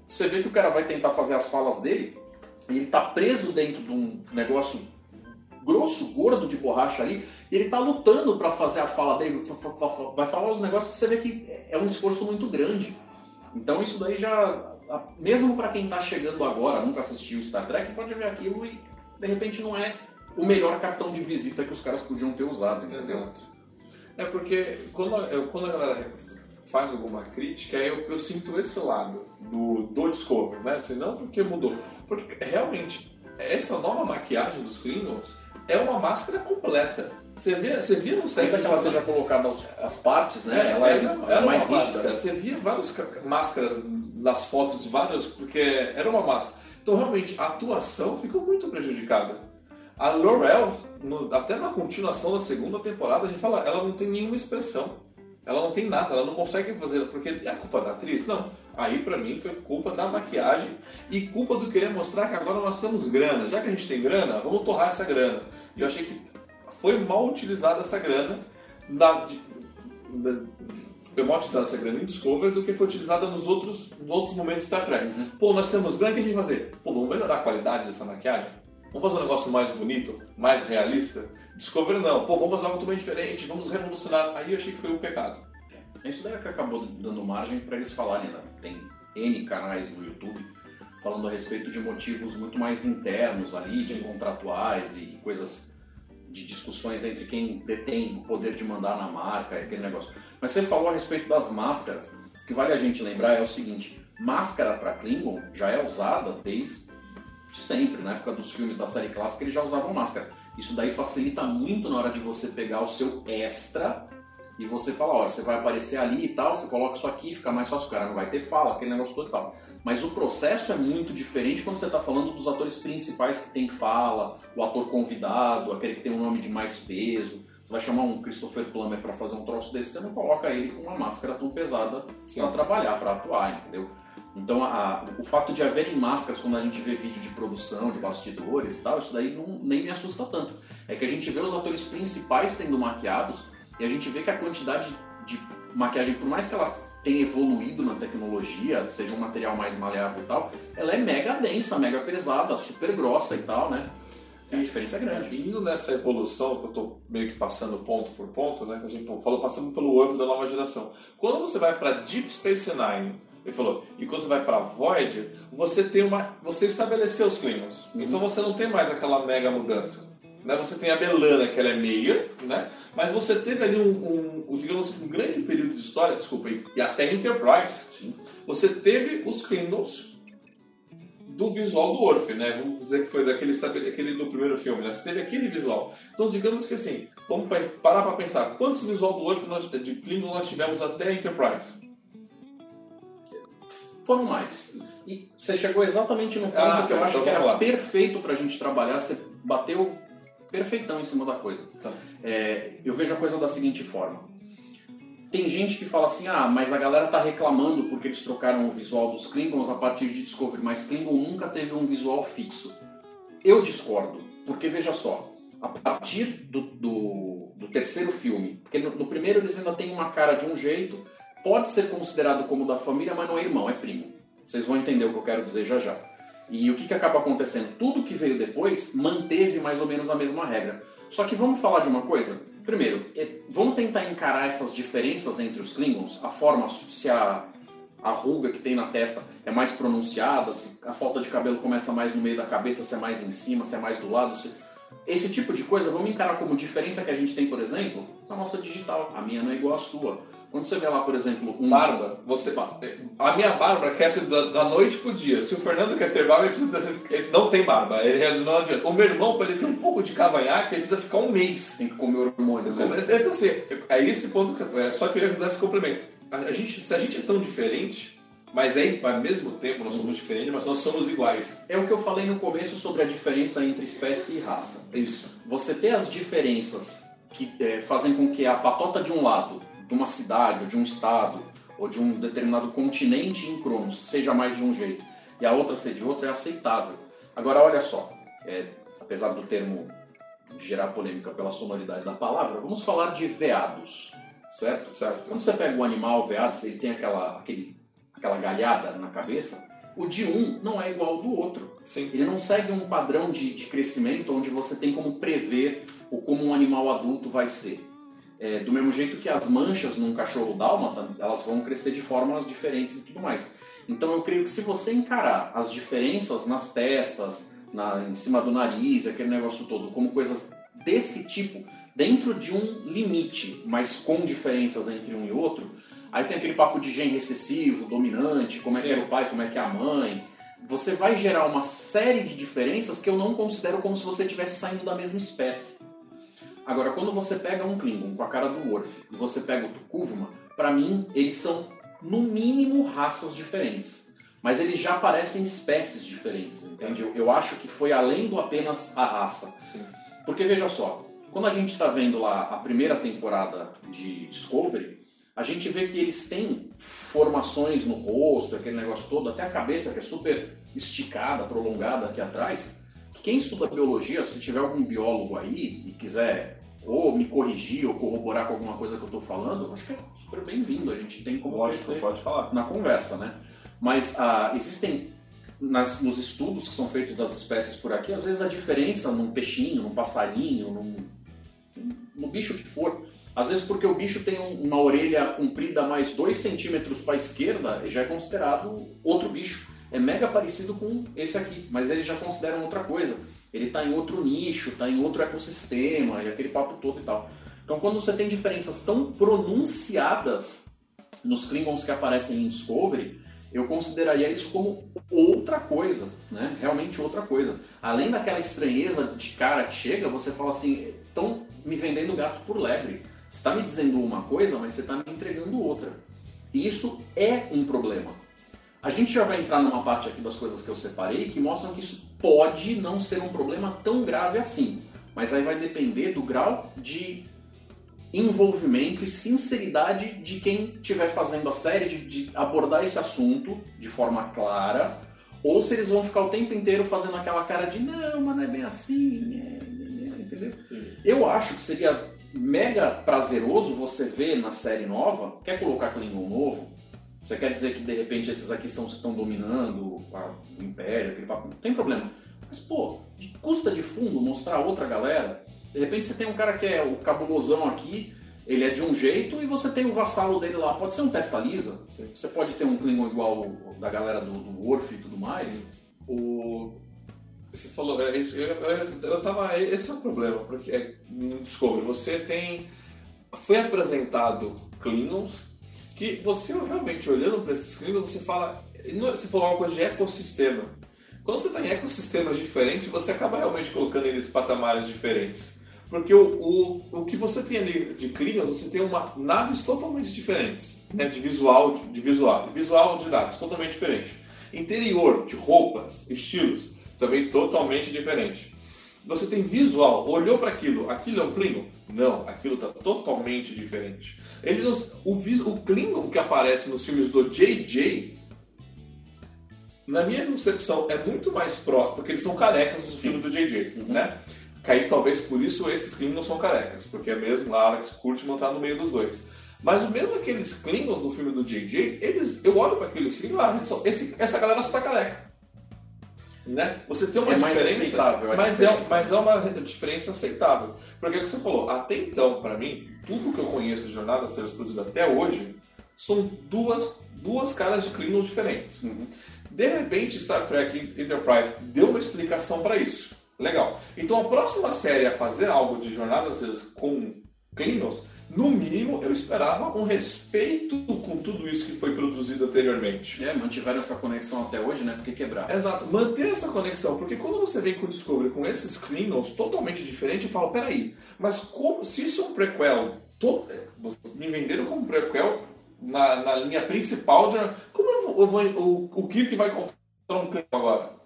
Você vê que o cara vai tentar fazer as falas dele, ele tá preso dentro de um negócio grosso, gordo de borracha ali, e ele tá lutando para fazer a fala dele, vai falar os negócios, você vê que é um esforço muito grande. Então isso daí já, mesmo para quem tá chegando agora, nunca assistiu Star Trek, pode ver aquilo e de repente não é o melhor cartão de visita que os caras podiam ter usado, entendeu? Exato. É porque quando, quando a galera faz alguma crítica, eu, eu sinto esse lado do, do Discovery, né? Assim, não porque mudou. Porque realmente, essa nova maquiagem dos Klingons é uma máscara completa. Você via, você via no set. Ainda que ela seja colocada as partes, né? É, ela é, é, era mais uma máscara. Você via várias ca- máscaras nas fotos de vários, porque era uma máscara. Então, realmente, a atuação ficou muito prejudicada. A Laurel, até na continuação da segunda temporada, a gente fala, ela não tem nenhuma expressão. Ela não tem nada, ela não consegue fazer, porque é culpa da atriz? Não. Aí, pra mim, foi culpa da maquiagem e culpa do querer mostrar que agora nós temos grana. Já que a gente tem grana, vamos torrar essa grana. E eu achei que foi mal utilizada essa grana na, de- da- foi mal utilizada essa grana em Discovery do que foi utilizada nos outros, nos outros momentos de Star Trek. Pô, nós temos grana, o que a gente vai fazer? Pô, vamos melhorar a qualidade dessa maquiagem? Vamos fazer um negócio mais bonito, mais realista? Discovery não. Pô, vamos fazer algo totalmente diferente, vamos revolucionar. Aí eu achei que foi um pecado. Isso daí é que acabou dando margem para eles falarem, né? Tem N canais no YouTube falando a respeito de motivos muito mais internos ali, de contratuais e coisas de discussões entre quem detém o poder de mandar na marca, aquele negócio. Mas você falou a respeito das máscaras. O que vale a gente lembrar é o seguinte: máscara para Klingon já é usada desde sempre, na época dos filmes da série clássica eles já usavam máscara. Isso daí facilita muito na hora de você pegar o seu extra e você fala, olha, você vai aparecer ali e tal, você coloca isso aqui, fica mais fácil, o cara não vai ter fala, aquele negócio todo e tal. Mas o processo é muito diferente quando você está falando dos atores principais que tem fala, o ator convidado, aquele que tem um nome de mais peso. Você vai chamar um Christopher Plummer para fazer um troço desse, você não coloca ele com uma máscara tão pesada para trabalhar, para atuar, entendeu? Então, a- o fato de haverem máscaras quando a gente vê vídeo de produção, de bastidores e tal, isso daí não, nem me assusta tanto. É que a gente vê os atores principais sendo maquiados e a gente vê que a quantidade de maquiagem, por mais que ela tenha evoluído na tecnologia, seja um material mais maleável e tal, ela é mega densa, mega pesada, super grossa e tal, né? E a diferença é grande. E indo nessa evolução, que eu estou meio que passando ponto por ponto, né? Que a gente falou, passando pelo ovo da nova geração. Quando você vai para Deep Space Nine, ele falou, e quando você vai para Voyager, você tem uma. Você estabeleceu os Klingons. Então você não tem mais aquela mega mudança. Né? Você tem a Belana, que ela é meia, né? Mas você teve ali um, um, digamos, um grande período de história, desculpa, e até Enterprise. Você teve os Klingons do visual do Orfe, né? Vamos dizer que foi daquele, aquele do primeiro filme, né? Você teve aquele visual. Então, digamos que assim, vamos pa- parar para pensar, quantos visual do Orfe nós, de Klingon nós tivemos até Enterprise? Foram mais. E você chegou exatamente no ponto Ah, que eu tá, acho então que era lá. perfeito pra gente trabalhar, você bateu perfeitão em cima da coisa. Tá. É, eu vejo a coisa da seguinte forma. Tem gente que fala assim, ah, mas a galera tá reclamando porque eles trocaram o visual dos Klingons a partir de Discovery, mas Klingon nunca teve um visual fixo. Eu discordo, porque veja só, a partir do, do, do terceiro filme, porque no, no primeiro eles ainda têm uma cara de um jeito, pode ser considerado como da família, mas não é irmão, é primo. Vocês vão entender o que eu quero dizer já já. E o que, que acaba acontecendo? Tudo que veio depois manteve mais ou menos a mesma regra. Só que vamos falar de uma coisa? Primeiro, é- vamos tentar encarar essas diferenças entre os Klingons, a forma, se a, a ruga que tem na testa é mais pronunciada, se a falta de cabelo começa mais no meio da cabeça, se é mais em cima, se é mais do lado. Se... Esse tipo de coisa vamos encarar como diferença que a gente tem, por exemplo, na nossa digital. A minha não é igual à sua. Quando você vê lá, por exemplo, um. Barba, você. A minha barba cresce da, da noite pro dia. Se o Fernando quer ter barba, ele, precisa, ele não tem barba. Ele não adianta. O meu irmão, para ele ter um pouco de cavanhaque, ele precisa ficar um mês. Tem que comer hormônio. Né? Então, assim, é esse ponto que você. É só queria dar esse complemento. A gente, se a gente é tão diferente, mas é ao mesmo tempo nós somos diferentes, mas nós somos iguais. É o que eu falei no começo sobre a diferença entre espécie e raça. Isso. Você ter as diferenças que é, fazem com que a patota de um lado de uma cidade, ou de um estado, ou de um determinado continente em Cronos seja mais de um jeito e a outra ser de outro, é aceitável. Agora, olha só, é, apesar do termo gerar polêmica pela sonoridade da palavra, vamos falar de veados, certo? Certo. Quando você pega o animal veado, ele tem aquela, aquele, aquela galhada na cabeça, o de um não é igual ao do outro. Sim. Ele não segue um padrão de, de crescimento onde você tem como prever o como um animal adulto vai ser. É, do mesmo jeito que as manchas num cachorro dálmata, elas vão crescer de formas diferentes e tudo mais. Então eu creio que se você encarar as diferenças nas testas, na, em cima do nariz, aquele negócio todo, como coisas desse tipo, dentro de um limite, mas com diferenças entre um e outro, aí tem aquele papo de gene recessivo, dominante, como é que é o pai, como é que é a mãe. Você vai gerar uma série de diferenças que eu não considero como se você estivesse saindo da mesma espécie. Agora, quando você pega um Klingon com a cara do Worf e você pega o Tukuvma, para mim eles são no mínimo raças diferentes. Mas eles já parecem espécies diferentes, entende? Eu, eu acho que foi além do apenas a raça. Sim. Porque veja só, quando a gente está vendo lá a primeira temporada de Discovery, a gente vê que eles têm formações no rosto, aquele negócio todo, até a cabeça que é super esticada, prolongada aqui atrás. Que quem estuda biologia, se tiver algum biólogo aí e quiser ou me corrigir ou corroborar com alguma coisa que eu estou falando, acho que é super bem-vindo. A gente tem como pode, pode falar na conversa, né? Mas ah, existem nas, nos estudos que são feitos das espécies por aqui, às vezes a diferença num peixinho, num passarinho, num, no bicho que for, às vezes porque o bicho tem um, uma orelha comprida mais 2 centímetros para a esquerda, já é considerado outro bicho. É mega parecido com esse aqui, mas eles já consideram outra coisa ele está em outro nicho, está em outro ecossistema e aquele papo todo e tal. Então, quando você tem diferenças tão pronunciadas nos Klingons que aparecem em Discovery, eu consideraria isso como outra coisa, né? Realmente outra coisa. Além daquela estranheza de cara que chega, você fala assim, estão me vendendo gato por lebre. Você está me dizendo uma coisa, mas você está me entregando outra. E isso é um problema. A gente já vai entrar numa parte aqui das coisas que eu separei que mostram que isso pode não ser um problema tão grave assim. Mas aí vai depender do grau de envolvimento e sinceridade de quem estiver fazendo a série, de, de, abordar esse assunto de forma clara, ou se eles vão ficar o tempo inteiro fazendo aquela cara de não, mas não é bem assim, né, né, né", entendeu? Eu acho que seria mega prazeroso você ver na série nova, quer colocar Klingon novo, você quer dizer que de repente esses aqui são os que estão dominando o império, aquele papo? Não tem problema. Mas, pô, custa de fundo mostrar outra galera. De repente você tem um cara que é o cabulosão aqui, ele é de um jeito, e você tem o vassalo dele lá. Pode ser um testa lisa. Você pode ter um Klingon igual da galera do, do e tudo mais. Sim. O. Você falou, é, isso, eu, eu, eu tava. Esse é o problema, porque é, Discovery você tem. Foi apresentado Klingons que você realmente olhando para esses Klingons, você fala. Você falou uma coisa de ecossistema. Quando você está em ecossistemas diferentes, você acaba realmente colocando eles em patamares diferentes. Porque o, o, o que você tem ali de Klingons, você tem uma naves totalmente diferentes, né? de visual, de, de visual, visual de naves totalmente diferente. Interior, de roupas, estilos, também totalmente diferente. Você tem visual, olhou para aquilo, aquilo é um Klingon? Não, aquilo está totalmente diferente. Ele nos, o, o Klingon que aparece nos filmes do JJ, na minha concepção, é muito mais pró, porque eles são carecas no filme do JJ, uhum. né? Aí talvez por isso esses Klingons são carecas, porque é mesmo lá Alex Kurtzman tá no meio dos dois. Mas o mesmo aqueles Klingons no filme do JJ, eles, eu olho para aqueles Klingons, ah, são, esse, essa galera só tá careca. Né? Você tem uma é diferença, aceitável, mas, é, mas é uma diferença aceitável. Porque é o que você falou, até então, para mim, tudo que eu conheço de Jornada a Ser Explodido até hoje são duas, duas caras de Klingons diferentes. De repente, Star Trek Enterprise deu uma explicação para isso. Legal. Então a próxima série a fazer algo de Jornada nas Estrelas com Klingons, no mínimo eu esperava um respeito com tudo isso que foi produzido anteriormente. É, mantiveram essa conexão até hoje, né? Porque quebrar. Exato, manter essa conexão, porque quando você vem com o Discovery com esses Klingons totalmente diferentes, eu falo, peraí, mas como, se isso é um prequel, to, me venderam como prequel na, na linha principal, de, como eu vou, eu vou, o, o Kirk vai encontrar um Klingon agora?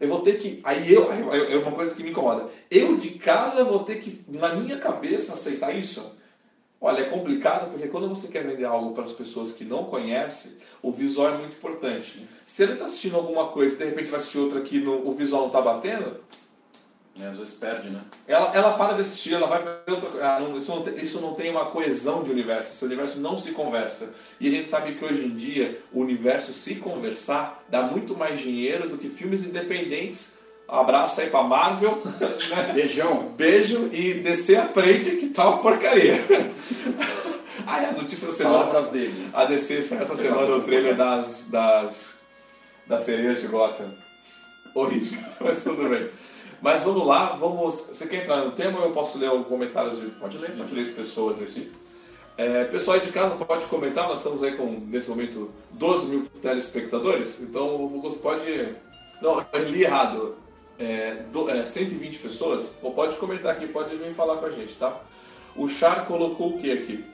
Eu vou ter que. Aí eu. É uma coisa que me incomoda. Eu de casa vou ter que, na minha cabeça, aceitar isso. Olha, é complicado porque quando você quer vender algo para as pessoas que não conhecem, o visual é muito importante. Se ele está assistindo alguma coisa e de repente vai assistir outra aqui no o visual não está batendo, é, às vezes perde, né? Ela, ela para de assistir, ela vai ver outra ah, não, isso, não tem, isso não tem uma coesão de universo, esse universo não se conversa. E a gente sabe que hoje em dia o universo se conversar dá muito mais dinheiro do que filmes independentes. Abraço aí pra Marvel. Né? Beijão. Beijo e descer aprende que tá uma porcaria. Aí a notícia da semana. Palavras dele. A DC essa semana o trailer das, das, das sereias de Gotham. Horrível, mas tudo bem. Mas vamos lá, vamos. Você quer entrar no tema ou eu posso ler alguns comentários de. Pode ler, pode ler as pessoas aqui. É, pessoal aí de casa pode comentar, nós estamos aí com, nesse momento, 12 mil telespectadores, então você pode. Não, eu li errado. É, do, é, 120 pessoas, ou pode comentar aqui, pode vir falar com a gente, tá? O Char colocou o que aqui?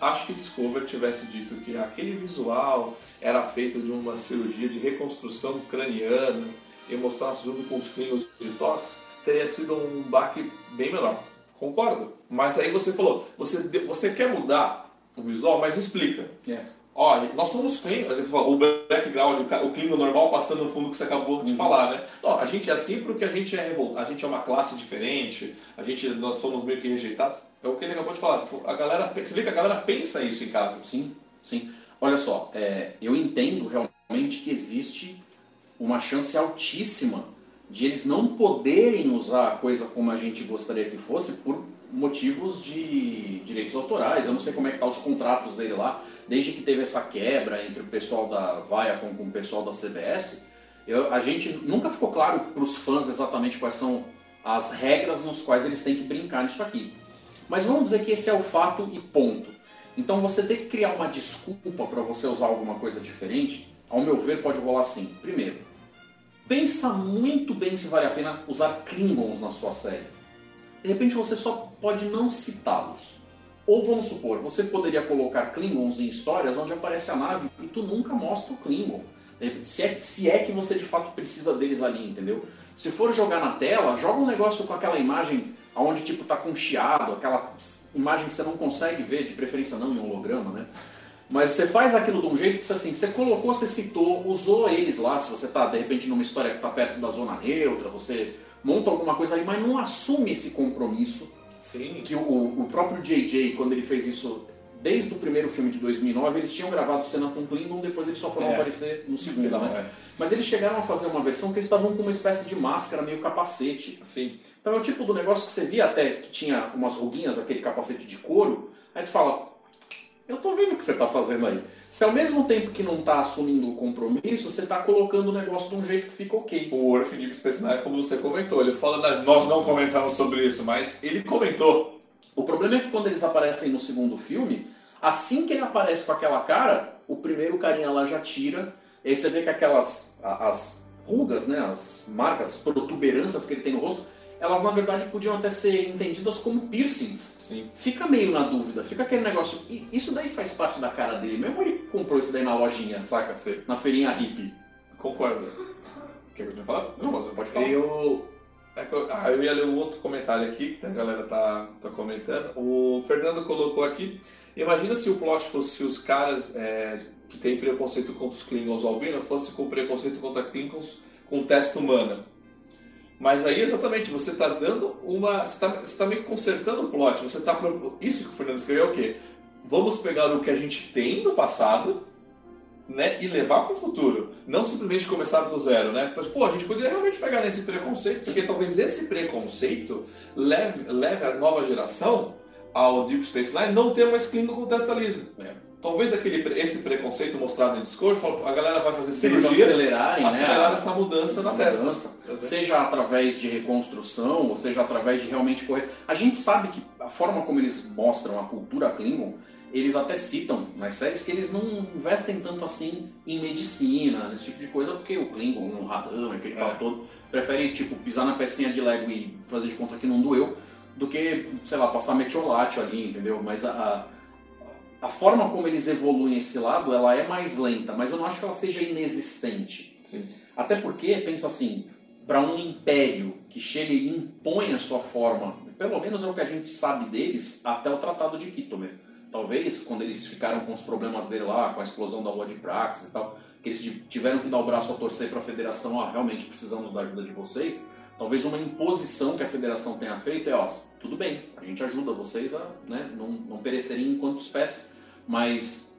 Acho que Discover tivesse dito que aquele visual era feito de uma cirurgia de reconstrução craniana e mostrasse junto com os Klingons de tosse, teria sido um baque bem menor. Concordo. Mas aí você falou, você, você quer mudar o visual, mas explica. Yeah. Ó, nós somos Klingons, o background, o Klingon normal passando no fundo que você acabou de uhum. falar, né? Não, a gente é assim porque a gente é a gente é uma classe diferente, a gente, nós somos meio que rejeitados. É o que ele acabou de falar. Tipo, a galera, você vê que a galera pensa isso em casa. Sim, sim. Olha só, é, eu entendo realmente que existe uma chance altíssima de eles não poderem usar a coisa como a gente gostaria que fosse por motivos de direitos autorais. Eu não sei como é que tá os contratos dele lá, desde que teve essa quebra entre o pessoal da Viacom com o pessoal da CBS. Eu, a gente nunca ficou claro para os fãs exatamente quais são as regras nos quais eles têm que brincar nisso aqui. Mas vamos dizer que esse é o fato e ponto. Então você tem que criar uma desculpa para você usar alguma coisa diferente, ao meu ver, pode rolar assim. Primeiro, pensa muito bem se vale a pena usar Klingons na sua série. De repente você só pode não citá-los. Ou vamos supor, você poderia colocar Klingons em histórias onde aparece a nave e tu nunca mostra o Klingon. Se é, se é que você de fato precisa deles ali, entendeu? Se for jogar na tela, joga um negócio com aquela imagem onde tipo tá com chiado, aquela imagem que você não consegue ver, de preferência não em holograma, né? Mas você faz aquilo de um jeito que assim, você colocou, você citou, usou eles lá, se você está de repente numa história que está perto da zona neutra, você monta alguma coisa ali, mas não assume esse compromisso. Sim. Que o, o próprio JJ, quando ele fez isso desde o primeiro filme de 2009, eles tinham gravado cena com Klingon, depois eles só foram é. aparecer no segundo, final, né? É. Mas eles chegaram a fazer uma versão que eles estavam com uma espécie de máscara, meio capacete. Sim. Então é o tipo do negócio que você via até que tinha umas ruguinhas, aquele capacete de couro, aí tu fala, eu tô vendo o que você tá fazendo aí. Se ao mesmo tempo que não tá assumindo o compromisso, você tá colocando o negócio de um jeito que fica ok. O Orf Space Nine, como você comentou, ele fala, nós não comentamos sobre isso, mas ele comentou. O problema é que quando eles aparecem no segundo filme, assim que ele aparece com aquela cara, o primeiro carinha lá já tira, e aí você vê que aquelas as rugas, né, as marcas, as protuberâncias que ele tem no rosto, elas na verdade podiam até ser entendidas como piercings. Sim. Fica meio na dúvida, fica aquele negócio. E isso daí faz parte da cara dele, mesmo ele comprou isso daí na lojinha, saca? Sim. Na feirinha hippie. Concordo. Quer continuar falar? Não, você pode falar. Eu. É ah, eu ia ler um outro comentário aqui que a galera tá, tá comentando. O Fernando colocou aqui. Imagina se o plot fosse os caras é, que têm preconceito contra os Klingons albino fosse com preconceito contra Klingons com testa humana. Mas aí, exatamente, você está dando uma. Você está tá meio que consertando o plot. Você tá. Isso que o Fernando escreveu é o quê? Vamos pegar o que a gente tem no passado né, e levar para o futuro. Não simplesmente começar do zero, né? Mas, pô, a gente poderia realmente pegar nesse preconceito, porque talvez esse preconceito leve, leve a nova geração ao Deep Space Nine não ter mais Klingon com testa lisa. É. talvez aquele, esse preconceito mostrado em Discovery, a galera vai fazer Se eles cirurgia, acelerarem, acelerar né, essa mudança na a testa. mudança, seja através de reconstrução, ou seja através de realmente correr. A gente sabe que a forma como eles mostram a cultura Klingon, eles até citam nas séries que eles não investem tanto assim em medicina, nesse tipo de coisa, porque o Klingon, o Radam, aquele cara É. todo, prefere tipo pisar na pecinha de Lego e fazer de conta que não doeu, do que, sei lá, passar metiolate ali, entendeu? Mas a, a, a forma como eles evoluem esse lado, ela é mais lenta, mas eu não acho que ela seja inexistente. Sim. Até porque, pensa assim, para um império que chega e impõe a sua forma, pelo menos é o que a gente sabe deles até o Tratado de Kitomer. Talvez, quando eles ficaram com os problemas dele lá, com a explosão da lua de Praxis e tal, que eles tiveram que dar o braço a torcer para a federação, ó, realmente precisamos da ajuda de vocês. Talvez uma imposição que a federação tenha feito é, ó, tudo bem, a gente ajuda vocês a né, não, não perecerem enquanto espécie, mas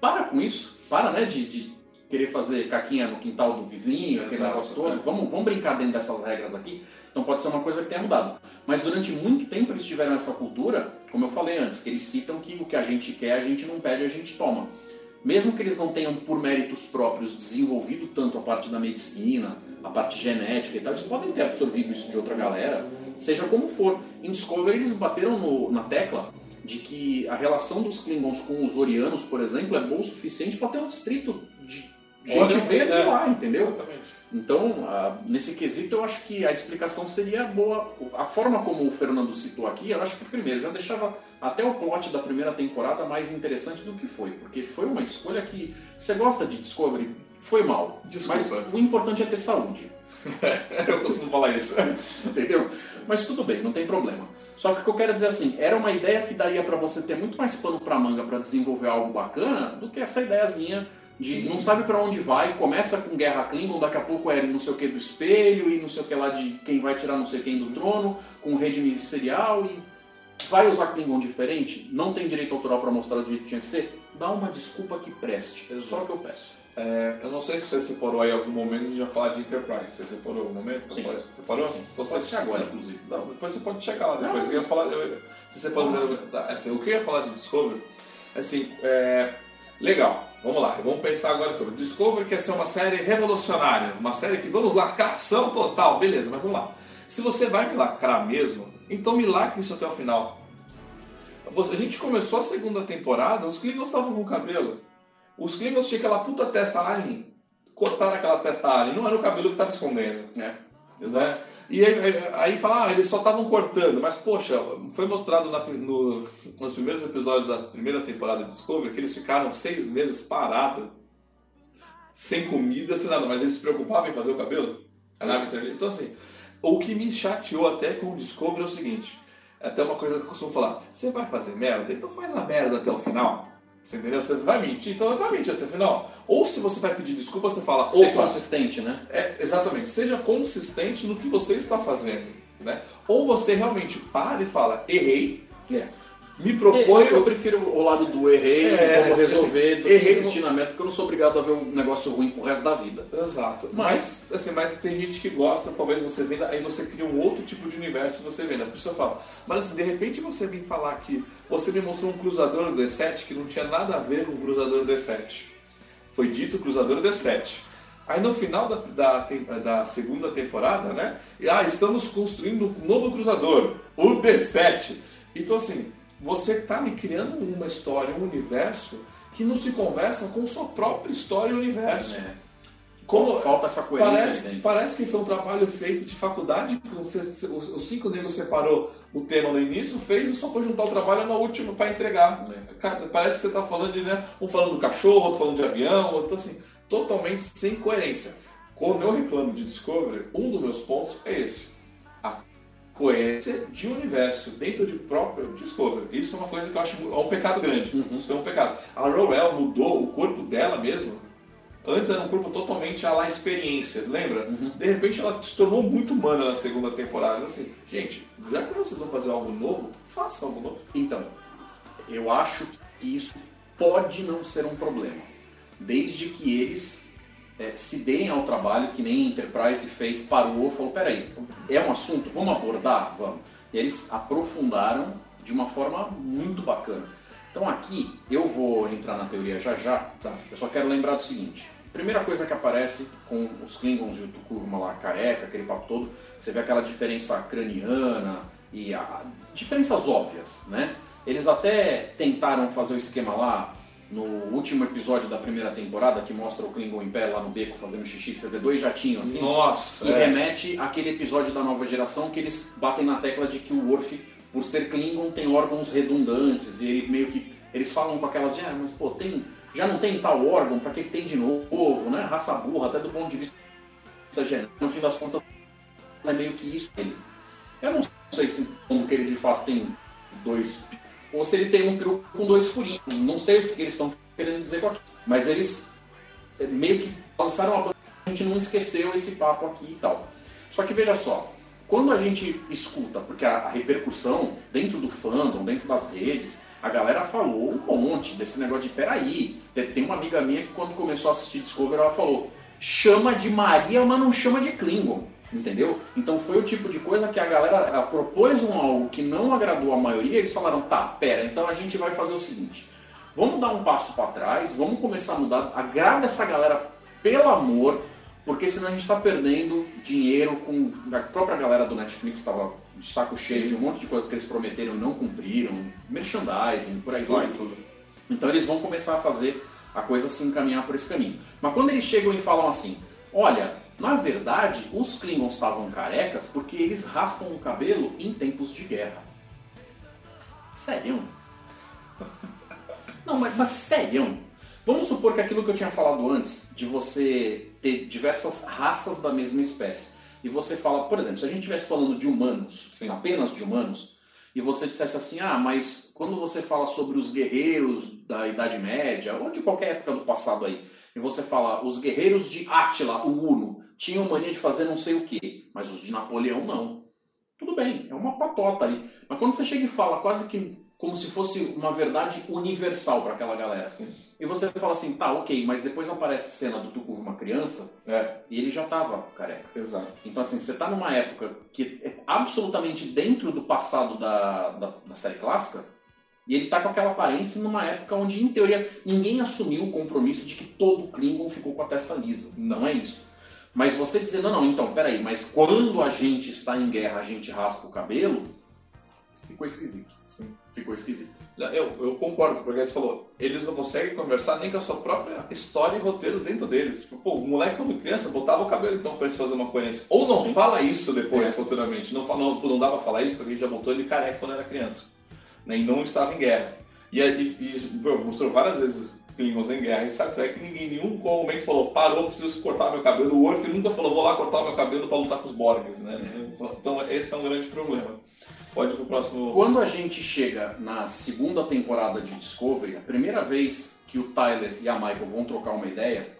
para com isso, para né, de, de querer fazer caquinha no quintal do vizinho, aquele Exato, negócio todo. é. Vamos, vamos brincar dentro dessas regras aqui. Então pode ser uma coisa que tenha mudado. Mas durante muito tempo eles tiveram essa cultura, como eu falei antes, que eles citam que o que a gente quer a gente não pede, a gente toma. Mesmo que eles não tenham por méritos próprios desenvolvido tanto a parte da medicina, a parte genética e tal, eles podem ter absorvido isso de outra galera, seja como for. Em Discovery eles bateram no- na tecla de que a relação dos Klingons com os Orianos, por exemplo, é boa o suficiente para ter um distrito de gente verde é. lá, entendeu? Exatamente. Então, nesse quesito, eu acho que a explicação seria boa. A forma como o Fernando citou aqui, eu acho que, primeiro, já deixava até o plot da primeira temporada mais interessante do que foi. Porque foi uma escolha que. Você gosta de Discovery? Foi mal. Desculpa. Mas o importante é ter saúde. Eu costumo falar isso. Entendeu? Mas tudo bem, não tem problema. Só que o que eu quero dizer assim, era uma ideia que daria pra você ter muito mais pano pra manga pra desenvolver algo bacana do que essa ideiazinha de não sabe pra onde vai, começa com Guerra Klingon, daqui a pouco é não sei o que do espelho e não sei o que lá de quem vai tirar não sei quem do trono, com rede ministerial e vai usar Klingon diferente, não tem direito autoral pra mostrar do jeito que tinha que ser, dá uma desculpa que preste. É só o que eu peço. É, eu não sei se você separou aí algum momento, gente vai falar de Enterprise. Você separou algum momento? Sim. Você separou? Então, Pode ser agora, inclusive. Não, depois você pode chegar lá. Depois Não. eu ia falar. eu- Você separou primeiro. Tá, assim, o que eu ia falar de Discovery, assim, é. Legal, vamos lá, vamos pensar agora. como Discovery quer ser uma série revolucionária, uma série que vamos lacração total, beleza, mas vamos lá. Se você vai me lacrar mesmo, então me lacre isso até o final. A gente começou a segunda temporada, os Klingons estavam com cabelo. Os Klingons tinham aquela puta testa alien. Cortaram aquela testa alien, não era o cabelo que estava escondendo. É. Né? E aí, aí- fala, ah, eles só estavam cortando, mas poxa, foi mostrado na- no- nos primeiros episódios da primeira temporada de Discovery que eles ficaram seis meses parados, sem comida, sem nada, mas eles se preocupavam em fazer o cabelo? A nave. Então, assim, o que me chateou até com o Discovery é o seguinte: é até uma coisa que eu costumo falar, você vai fazer merda? Então faz a merda até o final. Você entendeu? Você vai mentir, então vai mentir até o final. Ou se você vai pedir desculpa, você fala, Ser consistente, né? é, exatamente. Seja consistente no que você está fazendo. Né? Ou você realmente para e fala, errei, me proponho. Eu prefiro o lado do errei, É, vamos assim, resolver, do errei, insistir na meta, porque eu não sou obrigado a ver um negócio ruim pro resto da vida. Exato. Mas, assim, mas tem gente que gosta, talvez você venda, aí você cria um outro tipo de universo e você venda. A pessoa fala, mas assim, de repente você vem falar que você me mostrou um cruzador do D7 que não tinha nada a ver com o cruzador D7. Foi dito cruzador D7. Aí no final da, da, da segunda temporada, né? Ah, estamos construindo um novo cruzador, o D7. Então assim, você está me criando uma história, um universo que não se conversa com sua própria história e universo. Como falta essa coerência parece, aí parece que foi um trabalho feito de faculdade, os, cinco negros separou o tema no início, fez e só foi juntar o trabalho na última para entregar. É. Parece que você está falando de, né, um falando do cachorro, outro falando de avião, outro assim, totalmente sem coerência. Quando eu reclamo de Discovery, um dos meus pontos é esse. Coerência de universo dentro de próprio Discovery. Isso é uma coisa que eu acho é um pecado grande. Uhum. Isso é um pecado. A Rowell mudou o corpo dela mesmo. Antes era um corpo totalmente a lá experiências, lembra? Uhum. De repente ela se tornou muito humana na segunda temporada. Assim, gente, já que vocês vão fazer algo novo, faça algo novo. Então, eu acho que isso pode não ser um problema, desde que eles é, se deem ao trabalho que nem a Enterprise fez, parou falou, peraí, é um assunto, vamos abordar? Vamos. E eles aprofundaram de uma forma muito bacana. Então aqui eu vou entrar na teoria já já. Tá. Eu só quero lembrar do seguinte. Primeira coisa que aparece com os Klingons e o Tukurma lá careca, aquele papo todo, você vê aquela diferença craniana e a, diferenças óbvias, né? Eles até tentaram fazer o esquema lá no último episódio da primeira temporada que mostra o Klingon em pé lá no beco fazendo xixi, você vê dois jatinhos assim. Nossa! E é. remete àquele episódio da nova geração que eles batem na tecla de que o Worf, por ser Klingon, tem órgãos redundantes e ele meio que. Eles falam com aquelas de, ah, mas pô, tem, já não tem tal órgão, pra que, que tem de novo, né? Raça burra, até do ponto de vista genético. No fim das contas, é meio que isso ele. Eu não sei se como que ele de fato tem dois. Ou se ele tem um peru com dois furinhos. Não sei o que eles estão querendo dizer com aquilo. Mas eles meio que lançaram a banda, a gente não esqueceu esse papo aqui e tal. Só que veja só, quando a gente escuta, porque a, a repercussão dentro do fandom, dentro das redes, a galera falou um monte desse negócio de peraí. Tem- Tem uma amiga minha que quando começou a assistir Discovery, ela falou, chama de Maria, mas não chama de Klingon. Entendeu? Então foi o tipo de coisa que a galera propôs um algo que não agradou a maioria, eles falaram, tá, pera, então a gente vai fazer o seguinte, vamos dar um passo para trás, vamos começar a mudar, agrada essa galera pelo amor, porque senão a gente está perdendo dinheiro com a própria galera do Netflix estava de saco cheio de um monte de coisas que eles prometeram e não cumpriram, merchandising, por aí vai. tudo. Então eles vão começar a fazer a coisa se encaminhar por esse caminho. Mas quando eles chegam e falam assim, olha, na verdade os Klingons estavam carecas porque eles raspam o cabelo em tempos de guerra. Sério? Não, mas, mas sério? Vamos supor que aquilo que eu tinha falado antes, de você ter diversas raças da mesma espécie, e você fala, por exemplo, se a gente estivesse falando de humanos, Sim. apenas de humanos, e você dissesse assim, ah, mas quando você fala sobre os guerreiros da Idade Média, ou de qualquer época do passado aí, e você fala, os guerreiros de Átila, o Uno, tinham mania de fazer não sei o quê, mas os de Napoleão não. Tudo bem, é uma patota ali. Mas quando você chega e fala quase que como se fosse uma verdade universal para aquela galera, Sim. e você fala assim, tá, ok, mas depois aparece a cena do Tucuvo uma criança, É, e ele já tava careca. exato. Então, assim, você tá numa época que é absolutamente dentro do passado da, da, da série clássica, e ele tá com aquela aparência numa época onde, em teoria, ninguém assumiu o compromisso de que todo Klingon ficou com a testa lisa. Não é isso. Mas você dizer, não, não, então, peraí, mas quando a gente está em guerra, a gente raspa o cabelo, ficou esquisito. Sim. Ficou esquisito. Não, Eu, eu concordo, porque você falou, eles não conseguem conversar nem com a sua própria história e roteiro dentro deles. Tipo, pô, o moleque quando criança botava o cabelo então pra eles fazerem uma coerência. Ou não fala isso depois, É. futuramente. Não, fala, não, não dá pra falar isso porque a gente já botou ele careca quando era criança. Né, E não estava em guerra. E, e, e pô, mostrou várias vezes Klingons em guerra em Star Trek ninguém em nenhum momento falou, parou, preciso cortar meu cabelo. O Worf nunca falou, vou lá cortar meu cabelo pra lutar com os Borgs, né? Então esse é um grande problema. Pode ir pro próximo... Quando a gente chega na segunda temporada de Discovery, a primeira vez que o Tyler e a Michael vão trocar uma ideia,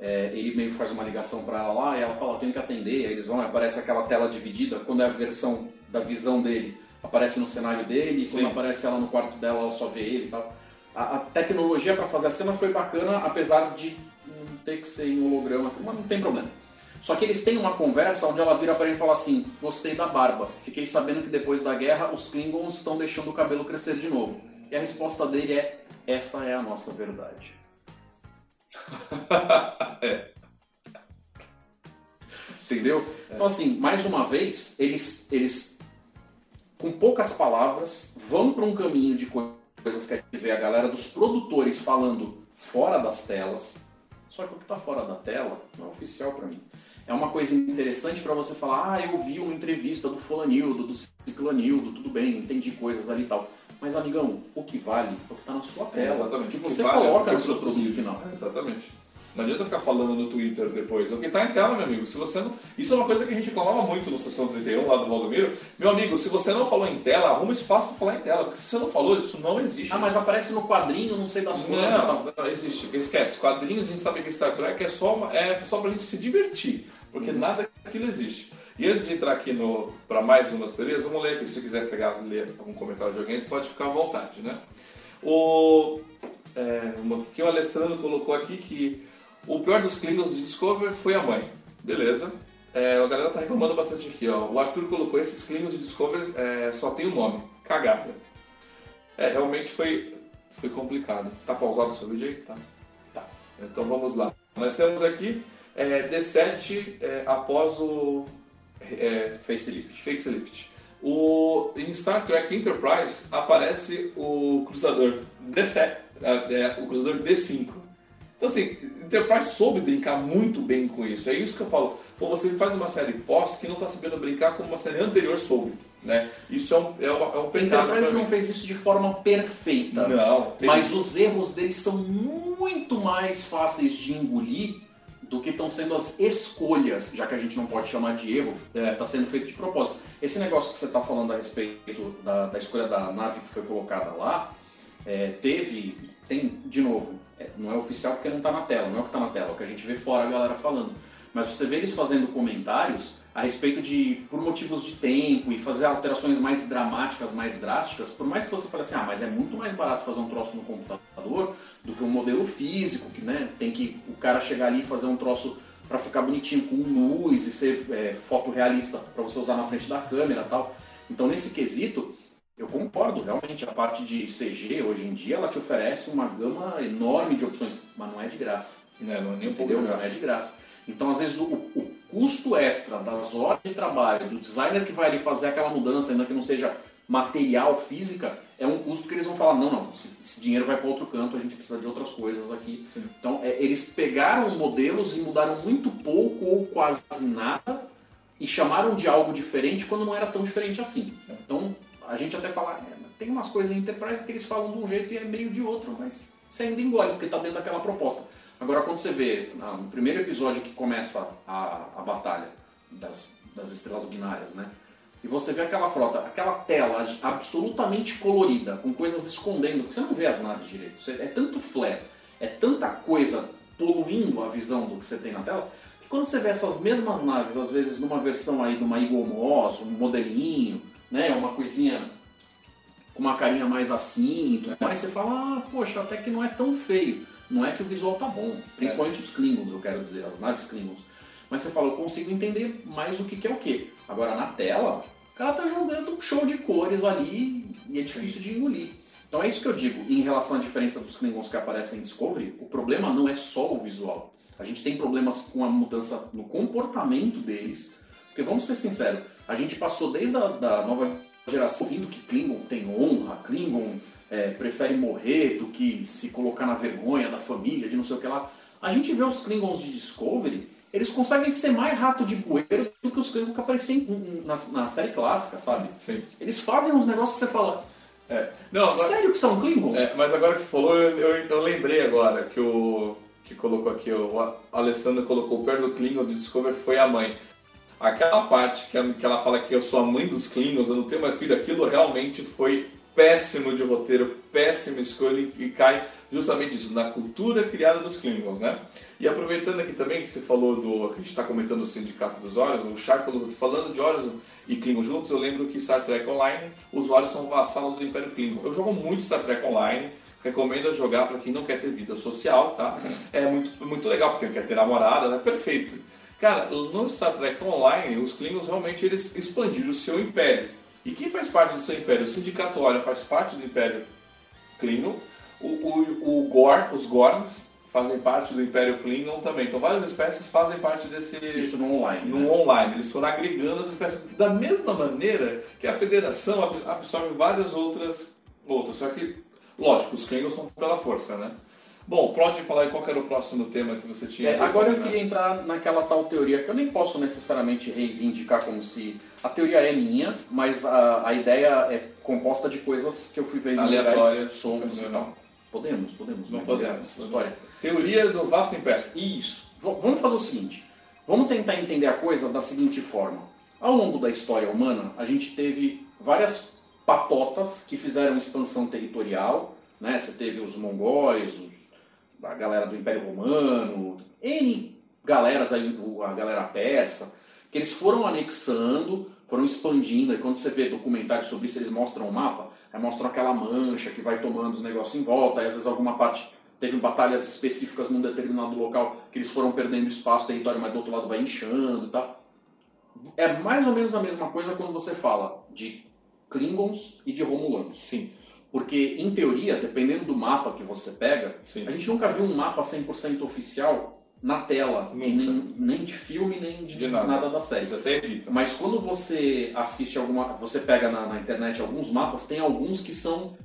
é, ele meio que faz uma ligação para ela lá e ela fala, tenho que atender, aí eles vão, aparece aquela tela dividida, quando é a versão da visão dele, aparece no cenário dele, e quando Sim. aparece ela no quarto dela, ela só vê ele e tal. A, a tecnologia para fazer a cena foi bacana, apesar de ter que ser em holograma, mas não tem problema. Só que eles têm uma conversa onde ela vira para ele e fala assim: Gostei da barba. Fiquei sabendo que depois da guerra os Klingons estão deixando o cabelo crescer de novo. E a resposta dele é: Essa é a nossa verdade. É. Entendeu? Então, assim, mais uma vez, eles, eles com poucas palavras, vão para um caminho de co- coisas que a gente vê a galera dos produtores falando fora das telas. Só que o que está fora da tela não é oficial para mim. É uma coisa interessante para você falar, ah, eu vi uma entrevista do Fulanildo, do Ciclanildo, tudo bem, entendi coisas ali e tal. Mas, amigão, o que vale é o que está na sua tela. exatamente. Que O que você vale é o coloca que no seu produto final. É, exatamente. Não adianta ficar falando no Twitter depois. É o que tá em tela, meu amigo. Se você não... Isso é uma coisa que a gente reclamava muito no Sessão 31, lá do Valdomiro. Meu amigo, se você não falou em tela, arruma espaço para falar em tela. Porque se você não falou, isso não existe. Ah, mas aparece no quadrinho, não sei das coisas. tal. Não, não existe. Esquece. Quadrinhos, a gente sabe que Star Trek é só, uma, é só pra gente se divertir. Porque Uhum. nada daquilo existe. E antes de entrar aqui no, pra mais umas teorias, vamos ler aqui. Se você quiser pegar ler algum comentário de alguém, você pode ficar à vontade, né? O, é, que o Alessandro colocou aqui que o pior dos Klingons de Discovery foi a mãe. Beleza. É, a galera tá reclamando bastante aqui, ó. O Arthur colocou esses Klingons de Discovery é, só tem o nome. Cagada. É, realmente foi Foi complicado. Tá pausado o seu vídeo aí? Tá. Tá. Então vamos lá. Nós temos aqui é, D7 é, após o é, Facelift. facelift. O, em Star Trek Enterprise aparece o cruzador D7, é, é, o cruzador D5. Então assim, Enterprise soube brincar muito bem com isso. É isso que eu falo. Pô, você faz uma série pós que não está sabendo brincar como uma série anterior soube. Né? Isso é um, é um, é um A pecado Enterprise não fez isso de forma perfeita. Não, Mas os erros deles são muito mais fáceis de engolir do que estão sendo as escolhas, já que a gente não pode chamar de erro, está sendo feito de propósito. Esse negócio que você está falando a respeito da, da escolha da nave que foi colocada lá, é, teve, tem, de novo, é, não é oficial porque não está na tela, não é o que está na tela, é o que a gente vê fora a galera falando. Mas você vê eles fazendo comentários a respeito de, por motivos de tempo e fazer alterações mais dramáticas, mais drásticas, por mais que você fale assim, ah, mas é muito mais barato fazer um troço no computador do que um modelo físico, que né, tem que o cara chegar ali e fazer um troço para ficar bonitinho com luz e ser é, fotorrealista para você usar na frente da câmera tal. Então nesse quesito, eu concordo, realmente, a parte de CG hoje em dia ela te oferece uma gama enorme de opções, mas não é de graça. Né, não é nem um pouco Não é de graça. Então, às vezes, o, o custo extra das horas de trabalho, do designer que vai ali fazer aquela mudança, ainda que não seja material, física, é um custo que eles vão falar, não, não, esse, esse dinheiro vai para outro canto, a gente precisa de outras coisas aqui. Sim. Então, é, eles pegaram modelos e mudaram muito pouco ou quase nada e chamaram de algo diferente quando não era tão diferente assim. Então, a gente até fala, é, tem umas coisas em Enterprise que eles falam de um jeito e é meio de outro, mas você ainda engole, porque está dentro daquela proposta. Agora, quando você vê ah, no primeiro episódio que começa a, a batalha das, das estrelas binárias, né? E você vê aquela frota, aquela tela absolutamente colorida, com coisas escondendo, porque você não vê as naves direito. É tanto flare, é tanta coisa poluindo a visão do que você tem na tela, que quando você vê essas mesmas naves, às vezes numa versão aí de uma Eagle Moss, um modelinho, né? Uma coisinha com uma carinha mais assim, mais, você fala, ah, poxa, até que não é tão feio. Não é que o visual tá bom, principalmente os Klingons, eu quero dizer, as naves Klingons. Mas você fala, eu consigo entender mais o que, que é o que. Agora na tela, o cara tá jogando um show de cores ali e é difícil de engolir. Então é isso que eu digo, em relação à diferença dos Klingons que aparecem em Discovery, o problema não é só o visual. A gente tem problemas com a mudança no comportamento deles, porque vamos ser sinceros, a gente passou desde a da nova geração ouvindo que Klingon tem honra, Klingon é, prefere morrer do que se colocar na vergonha da família, de não sei o que lá. A gente vê os Klingons de Discovery, eles conseguem ser mais rato de bueiro do que os Klingons que apareciam na, na série clássica, sabe? Sim. Eles fazem uns negócios que você fala, É. Não, agora, sério que são Klingon? é, mas agora que você falou, eu, eu, eu lembrei agora que o que colocou aqui, o Alessandro colocou perto do Klingon de Discovery foi a mãe. Aquela parte que, ela- fala que eu sou a mãe dos Klingons, eu não tenho mais filho, aquilo realmente foi péssimo de roteiro, péssima escolha e cai justamente isso, na cultura criada dos Klingons, né? E aproveitando aqui também que você falou do. a gente está comentando o Sindicato dos Horizon, o Char colocou que falando de Horizon e Klingon juntos, eu lembro que Star Trek Online, os Horizon são vassalos do Império Klingon. Eu jogo muito Star Trek Online, recomendo jogar para quem não quer ter vida social, tá? É muito, muito legal, porque quer ter namorada, é perfeito. Cara, no Star Trek Online, os Klingons realmente eles expandiram o seu império. E quem faz parte do seu império? O Sindicato Orion faz parte do Império Klingon. O, o, o Gor, os Gorns fazem parte do Império Klingon também. Então várias espécies fazem parte desse Isso no online. no né? online. Eles foram agregando as espécies da mesma maneira que a Federação ab- absorve várias outras outras. Só que, lógico, os Klingons são pela força, né? Bom, pode falar aí qual era o próximo tema que você tinha. É, agora eu né? queria entrar naquela tal teoria que eu nem posso necessariamente reivindicar como se. A teoria é minha, mas a, a ideia é composta de coisas que eu fui vendo Aleatórias. soltos e Não. tal. Podemos, podemos. Não né? podemos. Essa história. Teoria do vasto império. Isso. V- vamos fazer o seguinte. Vamos tentar entender a coisa da seguinte forma. Ao longo da história humana, a gente teve várias patotas que fizeram expansão territorial. Né? Você teve os mongóis, os- a galera do Império Romano, N galeras aí, a galera persa, que eles foram anexando, foram expandindo. E quando você vê documentários sobre isso, eles mostram o mapa, aí mostram aquela mancha que vai tomando os negócios em volta, aí às vezes alguma parte teve batalhas específicas num determinado local que eles foram perdendo espaço, território, mas do outro lado vai inchando e tal. É mais ou menos a mesma coisa quando você fala de Klingons e de Romulanos. Sim. Porque, em teoria, dependendo do mapa que você pega, Sim. a gente nunca viu um mapa 100% oficial na tela, de nem, nem de filme, nem de, De nada. nada da série. Até evitam. Mas quando você assiste alguma. Você pega na, na internet alguns mapas, tem alguns que são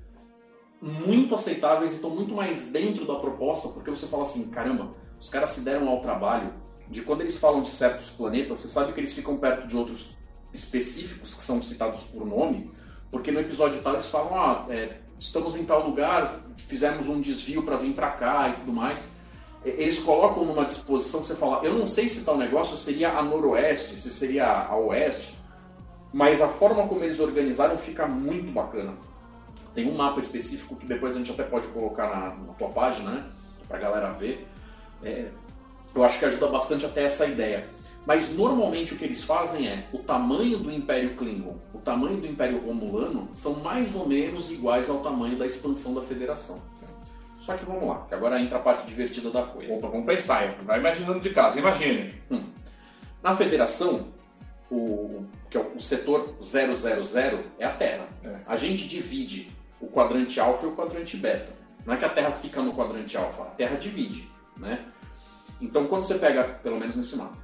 muito aceitáveis e estão muito mais dentro da proposta, porque você fala assim: caramba, os caras se deram ao trabalho de quando eles falam de certos planetas, você sabe que eles ficam perto de outros específicos que são citados por nome, porque no episódio tal eles falam: ah, é, estamos em tal lugar, fizemos um desvio para vir para cá e tudo mais. Eles colocam numa disposição que você fala: eu não sei se tal negócio seria a noroeste, se seria a oeste, mas a forma como eles organizaram fica muito bacana. Tem um mapa específico que depois a gente até pode colocar na, na tua página, né? Pra galera ver. É, eu acho que ajuda bastante até essa ideia. Mas normalmente o que eles fazem é o tamanho do Império Klingon, o tamanho do Império Romulano são mais ou menos iguais ao tamanho da expansão da Federação. Só que vamos lá, que agora entra a parte divertida da coisa. Opa, vamos pensar. hein? Vai imaginando de casa. Imagine. Na Federação, o, que é o setor 000 é a Terra. É. A gente divide o quadrante alfa e o quadrante beta. Não é que a Terra fica no quadrante alfa, a Terra divide, né? Então quando você pega, pelo menos nesse mapa,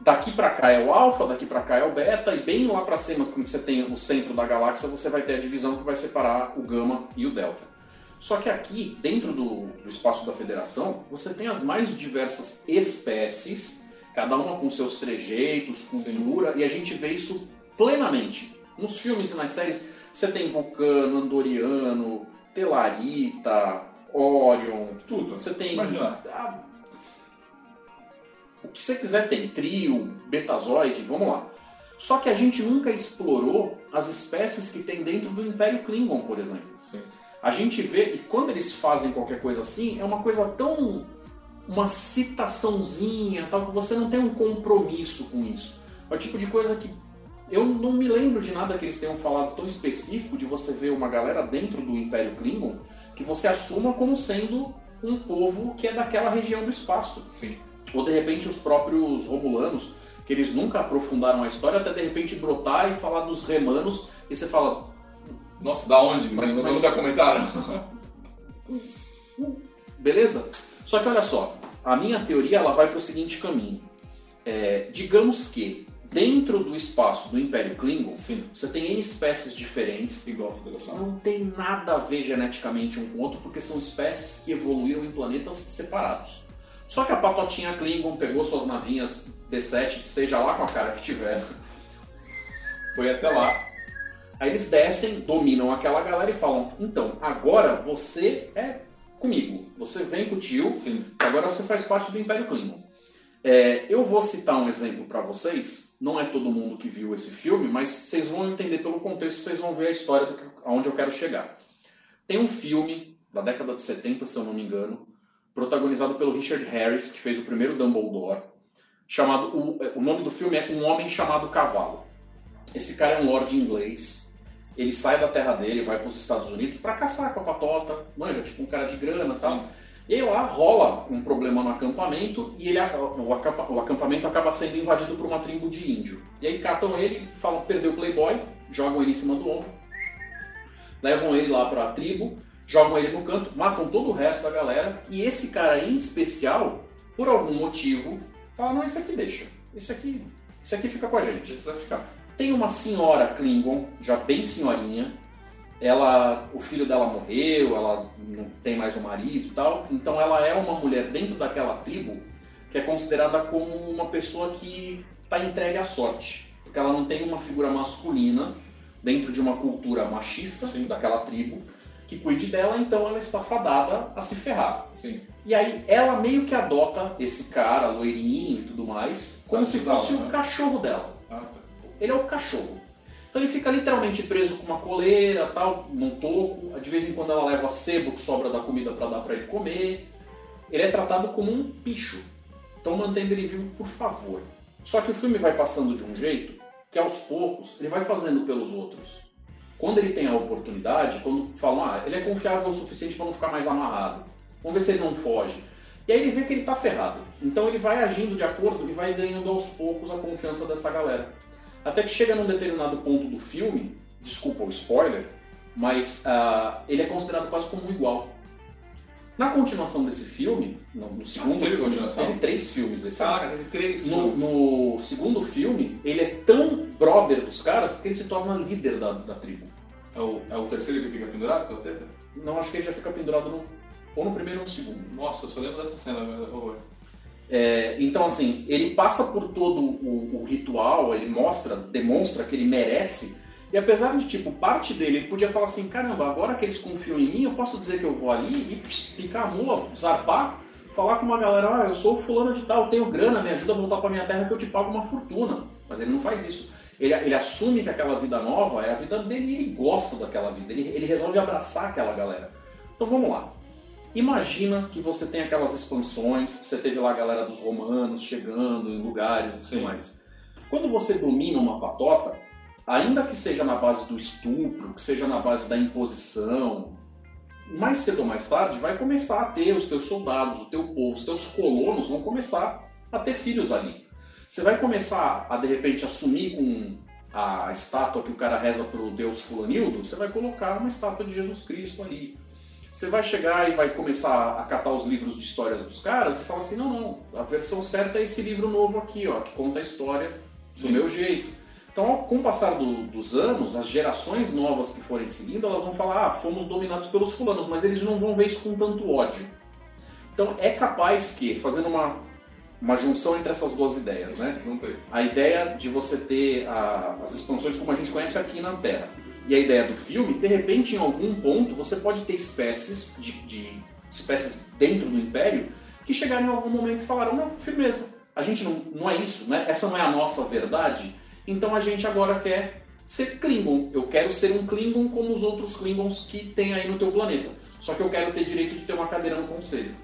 daqui pra cá é o alfa, daqui pra cá é o beta e bem lá pra cima, quando você tem o centro da galáxia, você vai ter a divisão que vai separar o gama e o delta. Só que aqui, dentro do, do espaço da Federação, você tem as mais diversas espécies, cada uma com seus trejeitos, cultura, e a gente vê isso plenamente. Nos filmes e nas séries, você tem Vulcano, Andoriano, Telarita, Orion, Tudo. você tem. Imagina. Ah, o que você quiser tem. Trio, Betazoide, vamos lá. Só que a gente nunca explorou as espécies que tem dentro do Império Klingon, por exemplo. Sim. A gente vê, e quando eles fazem qualquer coisa assim, é uma coisa tão. uma citaçãozinha, tal, que você não tem um compromisso com isso. É o tipo de coisa que. Eu não me lembro de nada que eles tenham falado tão específico de você ver uma galera dentro do Império Klingon que você assuma como sendo um povo que é daquela região do espaço. Sim. Ou de repente os próprios Romulanos, que eles nunca aprofundaram a história, até de repente brotar e falar dos Remanos, e você fala, Nossa, da onde? Mas- Mas, Nunca comentaram? beleza? Só que olha só, a minha teoria ela vai para o seguinte caminho. É, digamos que dentro do espaço do Império Klingon, Sim. você tem N espécies diferentes, Igual a federação. não tem nada a ver geneticamente um com o outro, porque são espécies que evoluíram em planetas separados. Só que a patotinha Klingon pegou suas navinhas D7, seja lá com a cara que tivesse, Foi até lá. Aí eles descem, dominam aquela galera e falam: então, agora você é comigo. Você vem com o tio, Sim. agora você faz parte do Império Klingon. É, eu vou citar um exemplo para vocês. Não é todo mundo que viu esse filme, mas vocês vão entender pelo contexto, vocês vão ver a história do que, aonde eu quero chegar. Tem um filme da década de 70, se eu não me engano, protagonizado pelo Richard Harris, que fez o primeiro Dumbledore, chamado o, o nome do filme é Um Homem Chamado Cavalo. Esse cara é um lord inglês. Ele sai da terra dele, vai para os Estados Unidos para caçar com a patota, manja, tipo um cara de grana e tal. E aí lá rola um problema no acampamento e ele, o acampamento acaba sendo invadido por uma tribo de índio. E aí catam ele, falam perdeu o Playboy, jogam ele em cima do ombro, levam ele lá para a tribo, jogam ele no canto, matam todo o resto da galera. E esse cara em especial, por algum motivo, fala: não, isso aqui deixa, isso aqui, isso aqui fica com a gente. Isso vai ficar. Tem uma senhora Klingon, já bem senhorinha. Ela, o filho dela morreu, ela não tem mais o marido e tal. Então ela é uma mulher dentro daquela tribo que é considerada como uma pessoa que está entregue à sorte, porque ela não tem uma figura masculina dentro de uma cultura machista Sim. daquela tribo que cuide dela. Então ela está fadada a se ferrar. Sim. E aí ela meio que adota esse cara loirinho e tudo mais como se fosse o né? cachorro dela Ah, tá. ele é o cachorro. Então ele fica literalmente preso com uma coleira, tal, num toco. De vez em quando ela leva sebo que sobra da comida para dar para ele comer. Ele é tratado como um bicho. Então mantendo ele vivo, por favor. Só que o filme vai passando de um jeito que aos poucos ele vai fazendo pelos outros. Quando ele tem a oportunidade, quando falam, ah, ele é confiável o suficiente para não ficar mais amarrado. Vamos ver se ele não foge. E aí ele vê que ele tá ferrado. Então ele vai agindo de acordo e vai ganhando aos poucos a confiança dessa galera. Até que chega num determinado ponto do filme, desculpa o spoiler, mas uh, ele é considerado quase como um igual. Na continuação desse filme, no, no segundo teve filme, teve três filmes desse Caraca, teve três no, filmes. no segundo filme, ele é tão brother dos caras que ele se torna líder da, da tribo. É o, é o terceiro que fica pendurado pela teta? Não, acho que ele já fica pendurado no, ou no primeiro ou no segundo. Nossa, eu só lembro dessa cena. mas- oh, É, então, assim, ele passa por todo o, o ritual, ele mostra, demonstra que ele merece. E apesar de, tipo, parte dele, ele podia falar assim: caramba, agora que eles confiam em mim, eu posso dizer que eu vou ali e picar a mula, zarpar, falar com uma galera: ah, eu sou o fulano de tal, tenho grana, me ajuda a voltar pra minha terra que eu te pago uma fortuna. Mas ele não faz isso. Ele, ele assume que aquela vida nova é a vida dele e ele gosta daquela vida. Ele, ele resolve abraçar aquela galera. Então vamos lá. Imagina que você tem aquelas expansões, você teve lá a galera dos romanos chegando em lugares e tudo mais. Quando você domina uma patota, ainda que seja na base do estupro, que seja na base da imposição, mais cedo ou mais tarde vai começar a ter os teus soldados, o teu povo, os teus colonos vão começar a ter filhos ali. Você vai começar a de repente assumir com a estátua que o cara reza pro deus fulanildo, você vai colocar uma estátua de Jesus Cristo ali. Você vai chegar e vai começar a catar os livros de histórias dos caras e falar assim, não, não, a versão certa é esse livro novo aqui, ó, que conta a história do meu jeito. Então, com o passar do- dos anos, as gerações novas que forem seguindo, elas vão falar, ah, fomos dominados pelos fulanos, mas eles não vão ver isso com tanto ódio. Então, é capaz que, fazendo uma, uma junção entre essas duas ideias, né? A ideia de você ter a- as expansões como a gente conhece aqui na Terra e a ideia do filme, de repente em algum ponto você pode ter espécies de, de espécies dentro do Império que chegaram em algum momento e falaram não firmeza, a gente não, não é isso, né? Essa não é a nossa verdade. Então a gente agora quer ser Klingon. Eu quero ser um Klingon como os outros Klingons que tem aí no teu planeta. Só que eu quero ter direito de ter uma cadeira no conselho.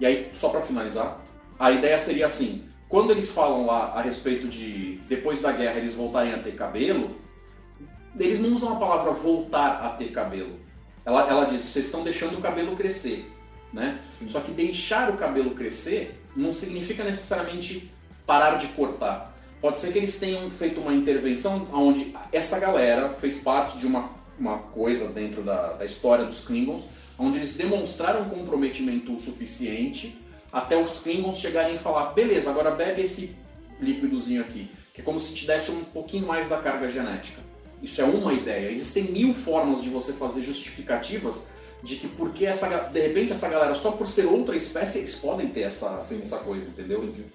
E aí, só para finalizar, a ideia seria assim: quando eles falam lá a respeito de depois da guerra eles voltarem a ter cabelo, eles não usam a palavra voltar a ter cabelo. Ela, ela diz: vocês estão deixando o cabelo crescer. Né? Só que deixar o cabelo crescer não significa necessariamente parar de cortar. Pode ser que eles tenham feito uma intervenção onde essa galera fez parte de uma, uma coisa dentro da, da história dos Klingons, onde eles demonstraram comprometimento o suficiente até os Klingons chegarem e falar: beleza, agora bebe esse líquidozinho aqui, que é como se te desse um pouquinho mais da carga genética. Isso é uma ideia. Existem mil formas de você fazer justificativas de que porque essa, de repente essa galera só por ser outra espécie eles podem ter essa, Sim. essa coisa, entendeu? Entendi.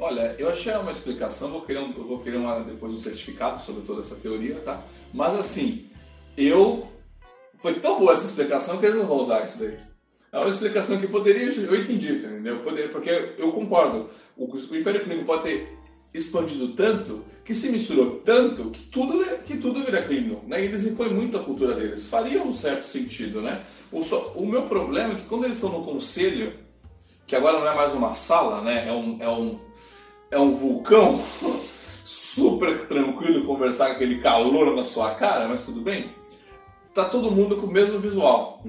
Olha, eu achei uma explicação, vou querer, um, vou querer uma, depois um certificado sobre toda essa teoria, tá? Mas assim, eu. Foi tão boa essa explicação que eles não vão usar isso daí. É uma explicação que poderia. Eu entendi, entendeu? Poderia, porque eu concordo. O, o Império Klingon pode ter expandido tanto que se misturou tanto que tudo, é- que tudo vira Klingon. Né? Eles impõem muito a cultura deles. Faria um certo sentido, né? O, só- o meu problema é que quando eles estão no conselho, que agora não é mais uma sala, né? É um, é um, é um vulcão super tranquilo conversar com aquele calor na sua cara, mas tudo bem. Tá todo mundo com o mesmo visual,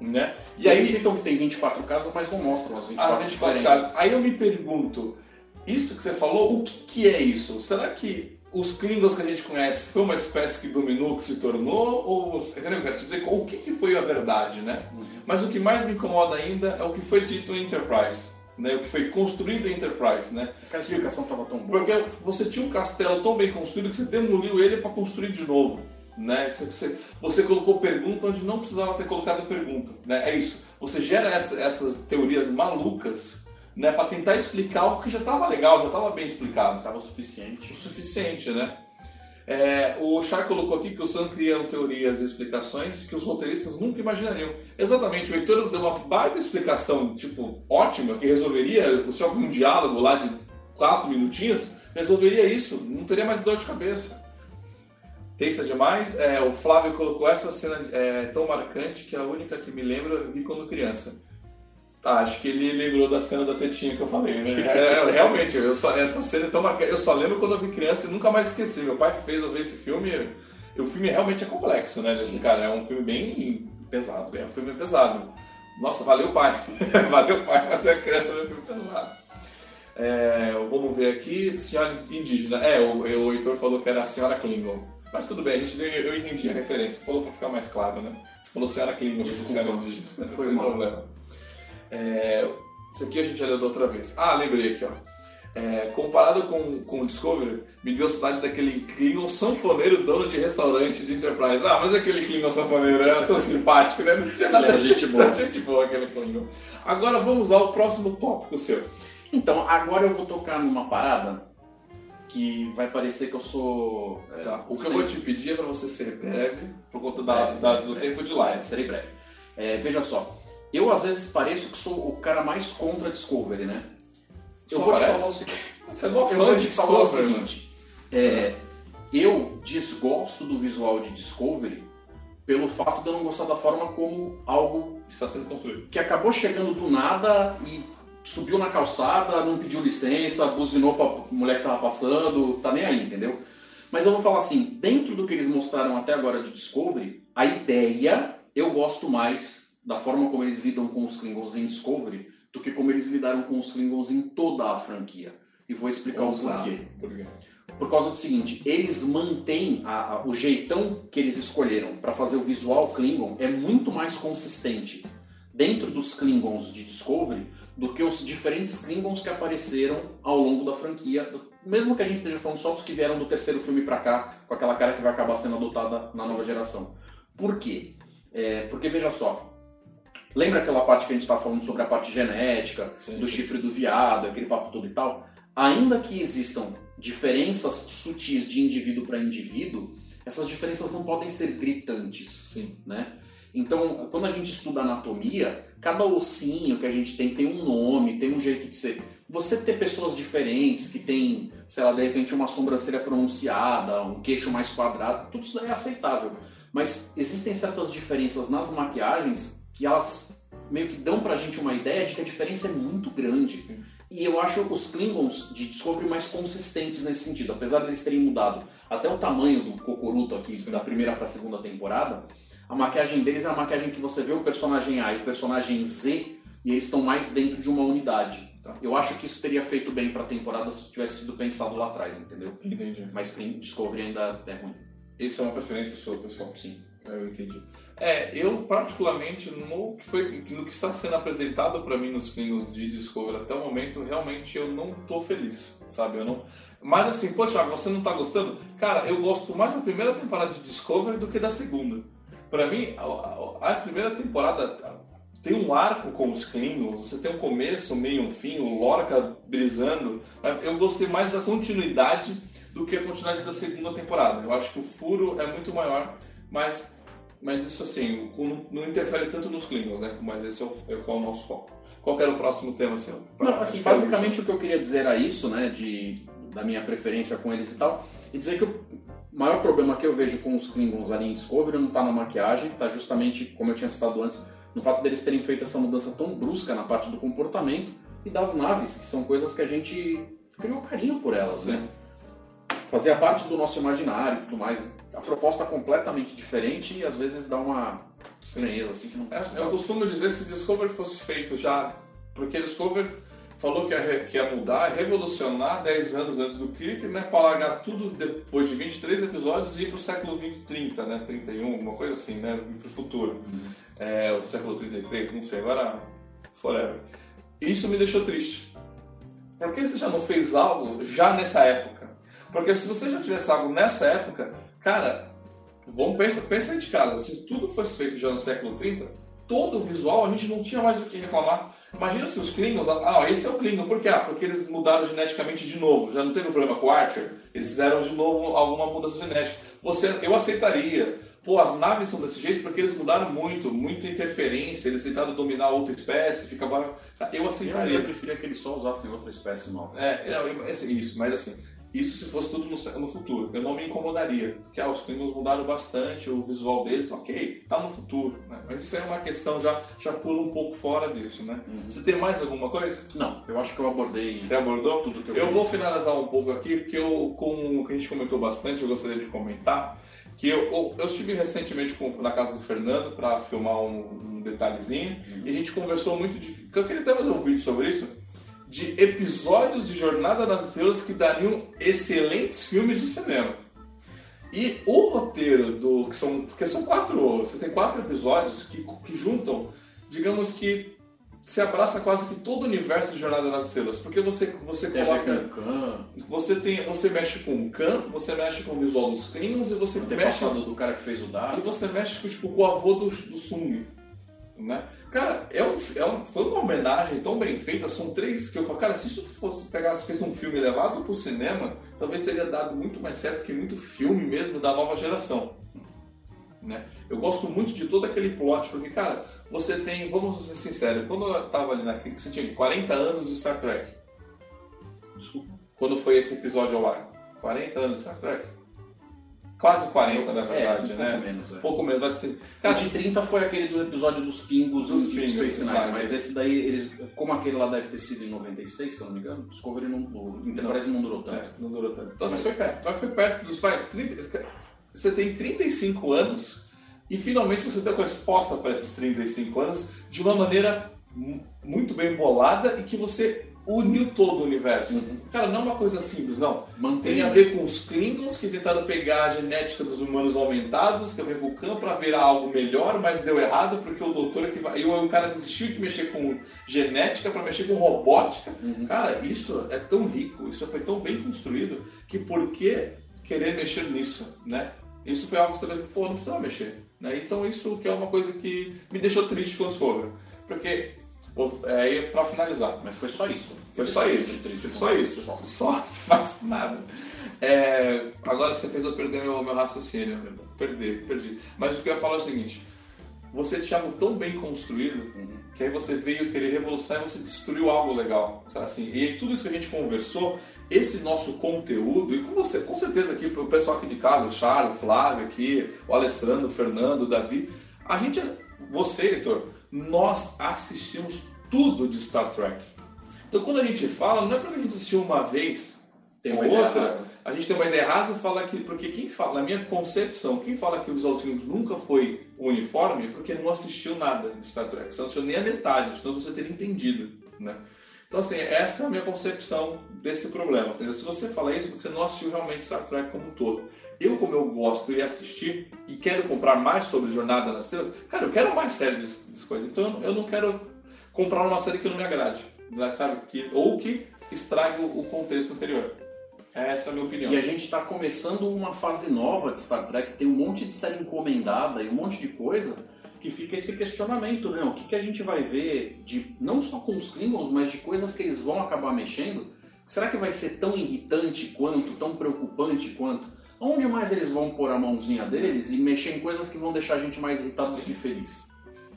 né? E aí citam que tem 24 casas, mas não mostram as 24, as 24 diferenças. casas. Aí eu me pergunto, isso que você falou, o que, que é isso? Será que os Klingons que a gente conhece foi uma espécie que dominou, que se tornou? Ou, entendeu? Eu quero dizer, o que, que foi a verdade, né? Mas o que mais me incomoda ainda é o que foi dito em Enterprise, né? O que foi construído em Enterprise, né? Aquela explicação estava tão boa. Porque você tinha um castelo tão bem construído que você demoliu ele para construir de novo. Né? Você, você, você colocou pergunta onde não precisava ter colocado pergunta. Né? É isso. Você gera essa- essas teorias malucas né, para tentar explicar algo que já estava legal, já estava bem explicado. Estava o suficiente. O suficiente, né? É, o Char colocou aqui que o Sam cria teorias e explicações que os roteiristas nunca imaginariam. Exatamente, o Heitor deu uma baita explicação, tipo, ótima, que resolveria, se algum diálogo lá de quatro minutinhos, resolveria isso, não teria mais dor de cabeça. Tensa demais. É, o Flávio colocou essa cena é, tão marcante que a única que me lembra eu vi quando criança. Tá, acho que ele lembrou da cena da tetinha que eu falei, né? É, realmente, eu só, essa cena é tão marcante. Eu só lembro quando eu vi criança e nunca mais esqueci. Meu pai fez eu ver esse filme. E o filme realmente é complexo, né? Desse cara. É um filme bem pesado. É um filme pesado. Nossa, valeu, pai. valeu, pai. Mas é criança, é um filme pesado. É, vamos ver aqui. Senhora indígena. É, o, o Heitor falou que era a senhora Klingon. Mas tudo bem, a gente, eu entendi a referência. Você falou pra ficar mais claro, né? Você falou se era Klingon, se era indígena. Não foi problema. É, isso aqui a gente já leu da outra vez. Ah, lembrei aqui, ó. É, comparado com, com o Discovery, me deu saudade daquele Klingon sanfoneiro dono de restaurante de Enterprise. Ah, mas aquele Klingon sanfoneiro era tão simpático, né? Não tinha nada de gente boa. gente boa aquele Klingon. Agora vamos lá ao próximo tópico seu. Então, agora eu vou tocar numa parada que vai parecer que eu sou. É, tá. O que eu vou te pedir é para você ser breve, por conta da, breve, da do breve. tempo de live. Serei breve. É, veja só, eu às vezes pareço que sou o cara mais contra Discovery, né? Eu vou parece. te falar o seguinte. Você é fã de Discovery, o seguinte. É, eu desgosto do visual de Discovery pelo fato de eu não gostar da forma como algo está sendo construído. Que acabou chegando do nada e subiu na calçada, não pediu licença, buzinou pra mulher que tava passando, tá nem aí, entendeu? Mas eu vou falar assim, dentro do que eles mostraram até agora de Discovery, a ideia eu gosto mais da forma como eles lidam com os Klingons em Discovery do que como eles lidaram com os Klingons em toda a franquia. E vou explicar o porquê. Por causa do seguinte, eles mantêm a, a, o jeitão que eles escolheram para fazer o visual Klingon é muito mais consistente dentro dos Klingons de Discovery do que os diferentes Klingons que apareceram ao longo da franquia, mesmo que a gente esteja falando só dos que vieram do terceiro filme para cá, com aquela cara que vai acabar sendo adotada na nova geração. Por quê? É, porque veja só, lembra aquela parte que a gente estava falando sobre a parte genética, sim, do chifre do viado, aquele papo todo e tal? Ainda que existam diferenças sutis de indivíduo para indivíduo, essas diferenças não podem ser gritantes, sim. né? Então, quando a gente estuda anatomia, cada ossinho que a gente tem tem um nome, tem um jeito de ser. Você ter pessoas diferentes que tem, sei lá, de repente uma sobrancelha pronunciada, um queixo mais quadrado, tudo isso daí é aceitável. Mas existem certas diferenças nas maquiagens que elas meio que dão pra gente uma ideia de que a diferença é muito grande. Sim. E eu acho os Klingons de Discovery mais consistentes nesse sentido. Apesar deles terem mudado até o tamanho do Kokoruto aqui, Sim. da primeira pra segunda temporada, a maquiagem deles é a maquiagem que você vê o personagem A e o personagem Z e eles estão mais dentro de uma unidade. Tá? Eu acho que isso teria feito bem para a temporada se tivesse sido pensado lá atrás, entendeu? Entendi. Mas Discovery ainda é ruim. Isso é uma preferência sua, pessoal? Sim. Eu entendi. É, eu particularmente no que foi no que está sendo apresentado para mim nos Klingons de Discovery até o momento, realmente eu não tô feliz, sabe? Eu não. Mas assim, poxa, você não tá gostando? Cara, eu gosto mais da primeira temporada de Discovery do que da segunda. Para mim, a, a, primeira temporada tem um arco com os Klingons, você tem um começo, um meio, um fim, o Lorca brisando. Eu gostei mais da continuidade do que a continuidade da segunda temporada. Eu acho que o furo é muito maior, mas, mas isso assim, não, não interfere tanto nos Klingons, né? Mas esse é o, é o nosso foco. Qual era o próximo tema, seu? Não, assim, basicamente o que eu queria dizer era isso, né? De, da minha preferência com eles e tal. E dizer que eu maior problema que eu vejo com os Klingons ali em Discovery não está na maquiagem, está justamente, como eu tinha citado antes, no fato deles terem feito essa mudança tão brusca na parte do comportamento e das naves, que são coisas que a gente criou carinho por elas, né? Fazia parte do nosso imaginário e tudo mais. A proposta é completamente diferente e às vezes dá uma estranheza assim que não é, Eu costumo dizer se Discovery fosse feito já. Porque Discovery falou que ia, que ia mudar, revolucionar 10 anos antes do Kirk, né, para largar tudo depois de 23 episódios e ir para o século 20, 30, né, 31, uma coisa assim, né, para o futuro. Uhum. É, o século 33, não sei, agora forever. Isso me deixou triste. Por que você já não fez algo já nessa época? Porque se você já tivesse algo nessa época, cara, vamos pensar, pensa de casa, se tudo fosse feito já no século 30, todo o visual a gente não tinha mais o que reclamar Imagina se os Klingons. Ah, esse é o Klingon. Por quê? Ah, porque eles mudaram geneticamente de novo. Já não teve um problema com o Archer. Eles fizeram de novo alguma mudança genética. Você, eu aceitaria. Pô, as naves são desse jeito porque eles mudaram muito, muita interferência. Eles tentaram dominar outra espécie. Fica Eu aceitaria. Eu preferia que eles só usassem outra espécie nova. É, é, isso. Mas assim, isso se fosse tudo no, no, futuro. Eu não me incomodaria. Porque ah, os Klingons mudaram bastante, o visual deles, ok, tá no futuro. Né? Mas isso é uma questão, já, já pula um pouco fora disso, né? Uhum. Você tem mais alguma coisa? Não, eu acho que eu abordei. Você abordou? Tudo que eu Eu vou finalizar um pouco aqui, porque eu, com o que a gente comentou bastante, eu gostaria de comentar. Que eu, eu, eu estive recentemente com, na casa do Fernando para filmar um, um detalhezinho uhum. e a gente conversou muito de. Eu queria até fazer um vídeo sobre isso de episódios de Jornada nas Estrelas que dariam excelentes filmes de cinema. E o roteiro do. Que são, porque são quatro. Você tem quatro episódios que, que juntam, digamos que se abraça quase que todo o universo de Jornada nas Estrelas, porque você você coloca você tem você mexe com o Khan, você mexe com o visual dos Klingons e você mexe do cara que fez o e Dark. você mexe com, tipo, com o avô do, do Sung, né? Cara, é um, é um, foi uma homenagem tão bem feita, são três que eu falo, cara, se isso fosse pegasse fez um filme levado pro cinema, talvez teria dado muito mais certo que muito filme mesmo da nova geração. Né? Eu gosto muito de todo aquele plot, porque, cara, você tem, vamos ser sinceros, quando eu tava ali naquele, você tinha 40 anos de Star Trek. Desculpa. Quando foi esse episódio ao ar? 40 anos de Star Trek? Quase 40, na verdade, é, um né? pouco menos, é. Pouco menos, vai ser. Cara, de 30 foi aquele do episódio dos pingos Dos Deep pingos, Space Nine, mas esse daí, eles, como aquele lá deve ter sido em 96, se eu não me engano, Discovery não, o Enterprise não, durou tanto. É, não durou tanto. Então, Mas assim, foi perto. Mas foi perto dos pais. 30 você tem 35 anos e finalmente você deu resposta para esses 35 anos de uma maneira mu- muito bem bolada e que você uniu todo o universo. Uhum. Cara, não é uma coisa simples, não. Mantém Tem a ver com os Klingons que tentaram pegar a genética dos humanos aumentados, que a ver com o Khan para virar algo melhor, mas deu errado porque o doutor é que vai. E o cara desistiu de mexer com genética para mexer com robótica. Cara, isso é tão rico, isso foi tão bem construído que por que querer mexer nisso, né? Isso foi algo que você vai, pô, não precisava mexer. Né? Então isso que é uma coisa que me deixou triste com o Discovery. Porque, é, para finalizar, Mas foi só isso. foi só isso. Triste só isso. Só. Só, mais nada. É, agora você fez eu perder meu, meu raciocínio. Perder, perdi. Mas o que eu ia falar é o seguinte: você tinha algo tão bem construído que aí você veio querer revolucionar e você destruiu algo legal. Sabe assim? E tudo isso que a gente conversou, esse nosso conteúdo, e com você, com certeza aqui, o pessoal aqui de casa, o Charles, o Flávio aqui, o Alessandro, o Fernando, o Davi, a gente, você, Heitor, nós assistimos tudo de Star Trek. Então quando a gente fala, não é porque a gente assistiu uma vez Tem ou outra, a gente tem uma ideia rasa e fala que. Porque quem fala, na minha concepção, quem fala que os Alzheimer nunca foi uniforme é porque não assistiu nada de Star Trek. Você não assistiu nem a metade, senão você teria entendido. Né? Então, assim, essa é a minha concepção desse problema. Entendeu? Se você fala isso, é porque você não assistiu realmente Star Trek como um todo. Eu, como eu gosto e assistir, e quero comprar mais sobre Jornada nas Estrelas, cara, eu quero mais série dessas dessas coisas. Então, eu não- quero comprar uma série que não me agrade. né? Sabe? Que, ou que estrague o contexto anterior. Essa é a minha opinião. E a gente está começando uma fase nova de Star Trek, tem um monte de série encomendada e um monte de coisa que fica esse questionamento, né? O que, que a gente vai ver de não só com os Klingons, mas de coisas que eles vão acabar mexendo? Será que vai ser tão irritante quanto, tão preocupante quanto? Onde mais eles vão pôr a mãozinha deles e mexer em coisas que vão deixar a gente mais irritado do que feliz?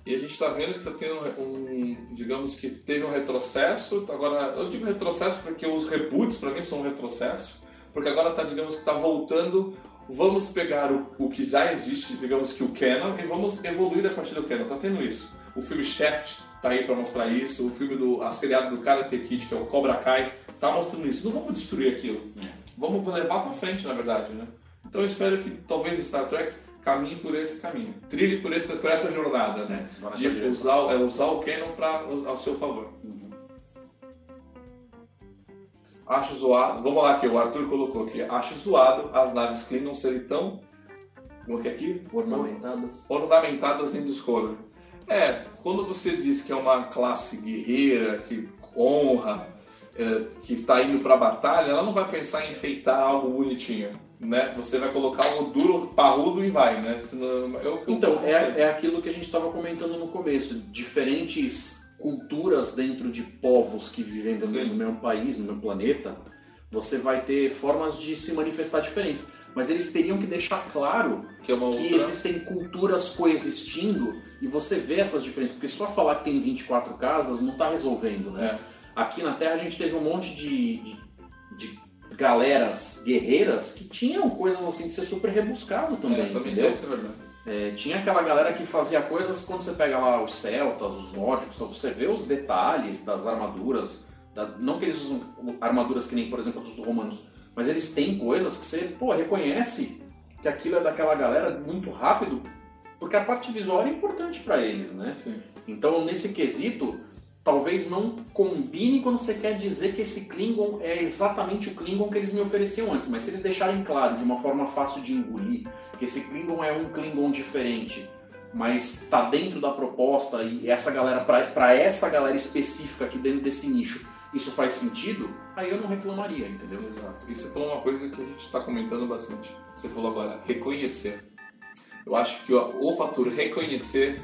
E a gente está vendo que está tendo um, digamos que teve um retrocesso. Agora, eu digo retrocesso porque os reboots para mim são um retrocesso, porque agora está, digamos que está voltando. Vamos pegar o, o que já existe, digamos que o canon, e vamos evoluir a partir do canon. Tá tendo isso. O filme Shaft tá aí para mostrar isso. O filme do a seriado do Karate Kid, que é o Cobra Kai, tá mostrando isso. Não vamos destruir aquilo. Vamos levar para frente, na verdade, né? Então eu espero que talvez Star Trek caminhe por esse caminho, trilhe por essa, por essa jornada, né? De usar, é, usar o canon pra, ao seu favor. Acho zoado. Vamos lá, que o Arthur colocou aqui. Acho zoado as naves Klingon serem tão. Como que é aqui? Ornamentadas. Ornamentadas em Discovery. É, quando você diz que é uma classe guerreira, que honra, é, que está indo para a batalha, ela não vai pensar em enfeitar algo bonitinho. Né? Você vai colocar algo duro, parrudo e vai, né? Senão, é o que eu Então, é, é aquilo que a gente estava comentando no começo. Diferentes culturas dentro de povos que vivem no Sim. mesmo, país, no mesmo planeta, você vai ter formas de se manifestar diferentes. Mas eles teriam que deixar claro que é que outra... existem culturas coexistindo e você vê essas diferenças. Porque só falar que tem 24 casas não está resolvendo, né? É. Aqui na Terra a gente teve um monte de, de, de galeras guerreiras que tinham coisas assim de ser super rebuscado também, É, também entendeu? isso é verdade. É, tinha aquela galera que fazia coisas quando você pega lá os celtas, os nórdicos, então você vê os detalhes das armaduras, da- não que eles usam armaduras que nem, por exemplo, dos romanos, mas eles têm coisas que você, pô, reconhece que aquilo é daquela galera muito rápido, porque a parte visual é importante para eles, né? Sim. Então, nesse quesito, talvez não combine quando você quer dizer que esse Klingon é exatamente o Klingon que eles me ofereciam antes, mas se eles deixarem claro de uma forma fácil de engolir que esse Klingon é um Klingon diferente, mas tá dentro da proposta e essa galera para essa galera específica aqui dentro desse nicho, isso faz sentido, aí eu não reclamaria, entendeu? Exato. E você falou uma coisa que a gente está comentando bastante. Você falou agora, reconhecer. Eu acho que o, o fator reconhecer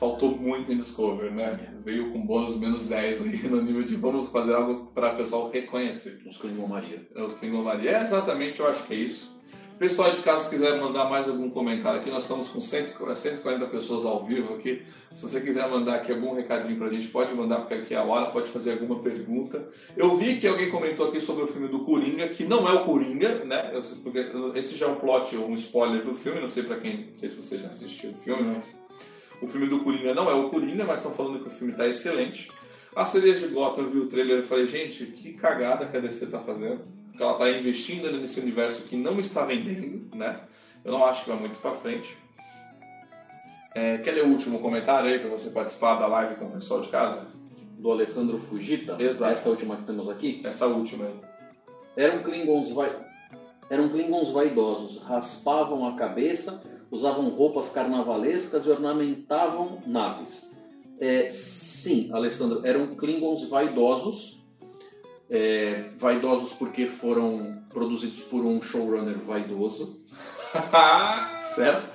faltou muito em Discover, né? Veio com bônus menos 10 aí no nível de vamos fazer algo para o pessoal reconhecer. Os Klingon Maria. Os Klingon Maria, é exatamente, eu acho que é isso. Pessoal de casa, se quiser mandar mais algum comentário aqui, nós estamos com 140 pessoas ao vivo aqui. Se você quiser mandar aqui algum recadinho pra gente, pode mandar, porque aqui é a hora, pode fazer alguma pergunta. Eu vi que alguém comentou aqui sobre o filme do Coringa, que não é o Coringa, né? Porque esse já é um plot, um spoiler do filme, não sei para quem, não sei se você já assistiu o filme, mas o filme do Coringa não é o Coringa, mas estão falando que o filme está excelente. A cereja de Gotham, eu vi o trailer e falei, gente, que cagada que a DC está fazendo. Que ela está investindo nesse universo que não está vendendo, né? Eu não acho que vai muito para frente. É, quer ler o último comentário aí para você participar da live com o pessoal de casa? Do Alessandro Fujita? Exato. Essa última que temos aqui? Essa última aí. Eram Klingons, vai... Eram Klingons vaidosos, raspavam a cabeça usavam roupas carnavalescas e ornamentavam naves. É, sim, Alessandro, eram Klingons vaidosos, é, vaidosos porque foram produzidos por um showrunner vaidoso, certo?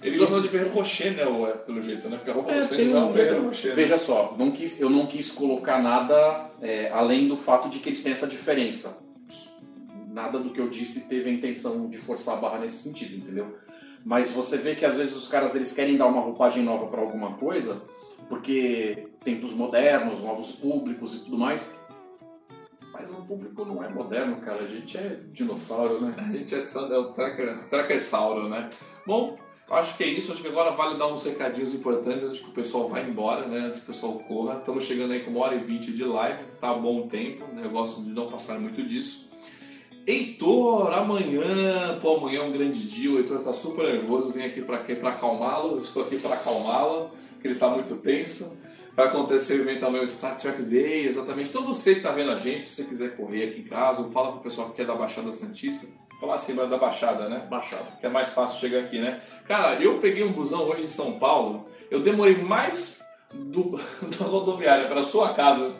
Eles gostam de Ferreiro Rocher, né, é, pelo jeito, né? Porque a roupa é, dos Klingons é um Ferreiro Rocher. Né? Veja só, não quis, eu não quis colocar nada é, além do fato de que eles têm essa diferença. Nada do que eu disse teve a intenção de forçar a barra nesse sentido, entendeu? Mas você vê que às vezes os caras eles querem dar uma roupagem nova para alguma coisa, porque tempos modernos, novos públicos e tudo mais. Mas o público não é moderno, cara. A gente é dinossauro, né? A gente é é o tracker, trackersauro, né? Bom, acho que é isso. Acho que agora vale dar uns recadinhos importantes antes que o pessoal vá embora, né? Antes que o pessoal corra. Estamos chegando aí com uma hora e vinte de live. Tá bom tempo, né? Eu gosto de não passar muito disso. Heitor, amanhã, pô, amanhã é um grande dia, o Heitor está super nervoso, vem aqui para acalmá-lo, estou aqui para acalmá-lo, porque ele está muito tenso. Vai acontecer eventualmente o Star Trek Day, exatamente. Então você que está vendo a gente, se você quiser correr aqui em casa, ou fala pro pessoal que é da Baixada Santista, falar assim, da Baixada, né? Baixada. Que é mais fácil chegar aqui, né? Cara, eu peguei um busão hoje em São Paulo, eu demorei mais do, da rodoviária para sua casa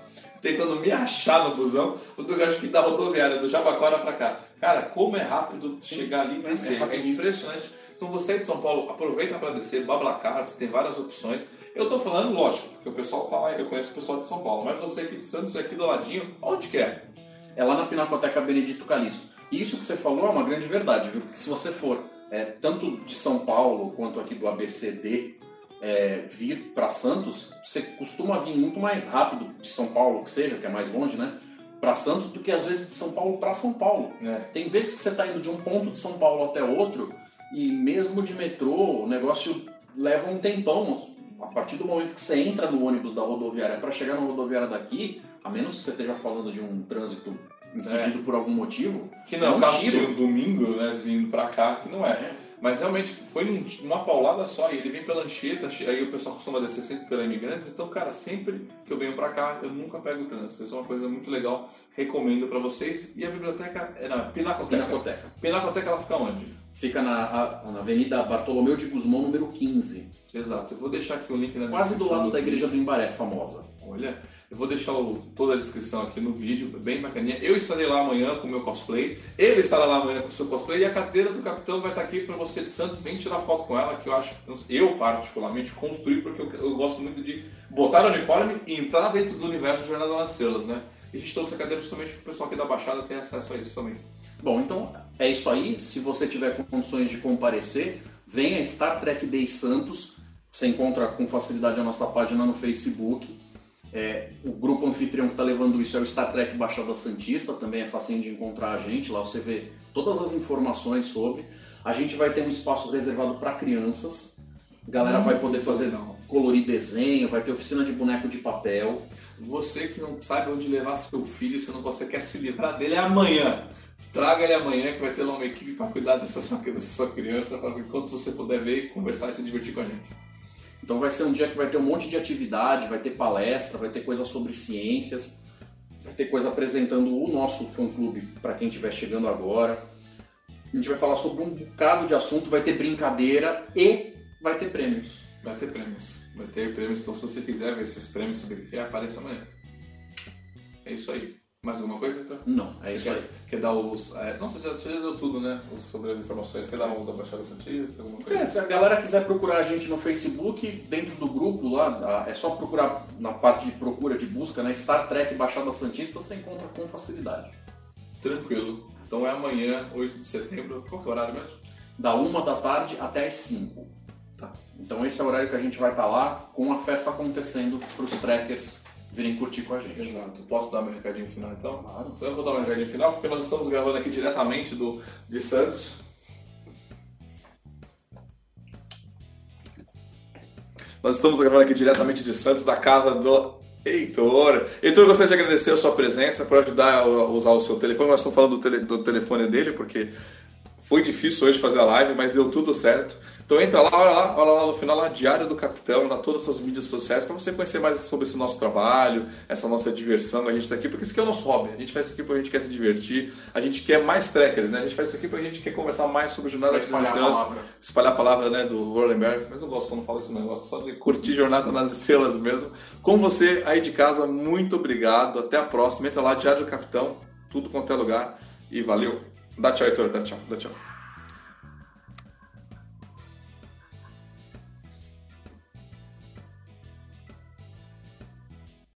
tentando me achar no busão, o do acho que da rodoviária, do Jabaquara para cá. Cara, como é rápido chegar ali e descer. É, é impressionante. Então você é de São Paulo, aproveita para descer, Bablacar, você tem várias opções. Eu tô falando, lógico, porque o pessoal tá lá, eu conheço o pessoal de São Paulo, mas você aqui de Santos aqui do ladinho, onde quer? É? é lá na Pinacoteca Benedito Calixto. E isso que você falou é uma grande verdade, viu? Porque se você for é, tanto de São Paulo quanto aqui do ABCD, é, vir para Santos, você costuma vir muito mais rápido de São Paulo, que seja, que é mais longe, né? Para Santos do que às vezes de São Paulo para São Paulo. É. Tem vezes que você está indo de um ponto de São Paulo até outro e mesmo de metrô o negócio leva um tempão. A partir do momento que você entra no ônibus da rodoviária para chegar na rodoviária daqui, a menos que você esteja falando de um trânsito impedido é. por algum motivo, que não é um caso um domingo, né, vindo para cá, que não é. Mas realmente foi numa paulada só. E ele vem pela Anchieta, aí o pessoal costuma descer sempre pela Imigrantes. Então, cara, sempre que eu venho pra cá, eu nunca pego o trânsito. Isso é uma coisa muito legal. Recomendo pra vocês. E a biblioteca é na Pinacoteca. Pinacoteca. Pinacoteca ela fica onde? Fica na, na Avenida Bartolomeu de Guzmão, número 15. Exato. Eu vou deixar aqui o link na Quase do lado da Igreja do Imbaré, famosa. Olha, eu vou deixar o, toda a descrição aqui no vídeo, bem bacaninha. Eu estarei lá amanhã com o meu cosplay, ele estará lá amanhã com o seu cosplay e a cadeira do capitão vai estar aqui para você de Santos. Vem tirar foto com ela, que eu acho, eu particularmente construí porque eu, eu gosto muito de botar o uniforme e entrar dentro do universo de Jornada nas Estrelas, né? E a gente trouxe a cadeira justamente para o pessoal aqui da Baixada ter acesso a isso também. Bom, então é isso aí. Se você tiver condições de comparecer, venha Star Trek Day Santos. Você encontra com facilidade a nossa página no Facebook é, o grupo anfitrião que está levando isso é o Star Trek Baixada Santista, também é facinho de encontrar a gente, lá você vê todas as informações sobre. A gente vai ter um espaço reservado para crianças, a galera vai poder fazer não, colorir desenho, vai ter oficina de boneco de papel. Você que não sabe onde levar seu filho, se não você quer se livrar dele é amanhã. Traga ele amanhã que vai ter lá uma equipe para cuidar dessa sua, dessa sua criança, para enquanto você puder ver, conversar e se divertir com a gente. Então vai ser um dia que vai ter um monte de atividade, vai ter palestra, vai ter coisa sobre ciências, vai ter coisa apresentando o nosso fã-clube para quem estiver chegando agora. A gente vai falar sobre um bocado de assunto, vai ter brincadeira e vai ter prêmios. Vai ter prêmios. Vai ter prêmios, então se você quiser ver esses prêmios, saber o que é, apareça amanhã. É isso aí. Mais alguma coisa, então? Não, é isso quer, aí. Quer dar os... É, nossa, já, já deu tudo, né? Os- Sobre as informações. Quer dar uma da Baixada Santista, alguma coisa? É, se a galera quiser procurar a gente no Facebook, dentro do grupo lá, é só procurar na parte de procura de busca, né? Star Trek Baixada Santista, você encontra com facilidade. Tranquilo. Então é amanhã, 8 de setembro. Qual que é o horário mesmo? Da uma da tarde até as 5. Tá. Então esse é o horário que a gente vai estar lá, com a festa acontecendo para os trekkers virem curtir com a gente. Exato. Posso dar meu recadinho final então? Claro. Então eu vou dar meu recadinho final porque nós estamos gravando aqui diretamente do, de Santos. Nós estamos gravando aqui diretamente de Santos, da casa do Heitor. Heitor, eu gostaria de agradecer a sua presença por ajudar a usar o seu telefone. Nós estamos falando do, tele- do telefone dele porque foi difícil hoje fazer a live, mas deu tudo certo. Então entra lá, olha lá, olha lá no final, lá, Diário do Capitão, na todas as suas mídias sociais, para você conhecer mais sobre esse nosso trabalho, essa nossa diversão, a gente está aqui, porque isso aqui é o nosso hobby. A gente faz isso aqui porque a gente quer se divertir, a gente quer mais trackers, né? A gente faz isso aqui porque a gente quer conversar mais sobre Jornada das Estrelas, palavra. espalhar a palavra né, do Rolenberg, mas não gosto quando falo esse negócio, só de curtir Jornada nas Estrelas mesmo. Com você aí de casa, muito obrigado, até a próxima. Entra lá, Diário do Capitão, tudo quanto é lugar, e valeu. Dá tchau, Heitor, dá tchau, dá tchau.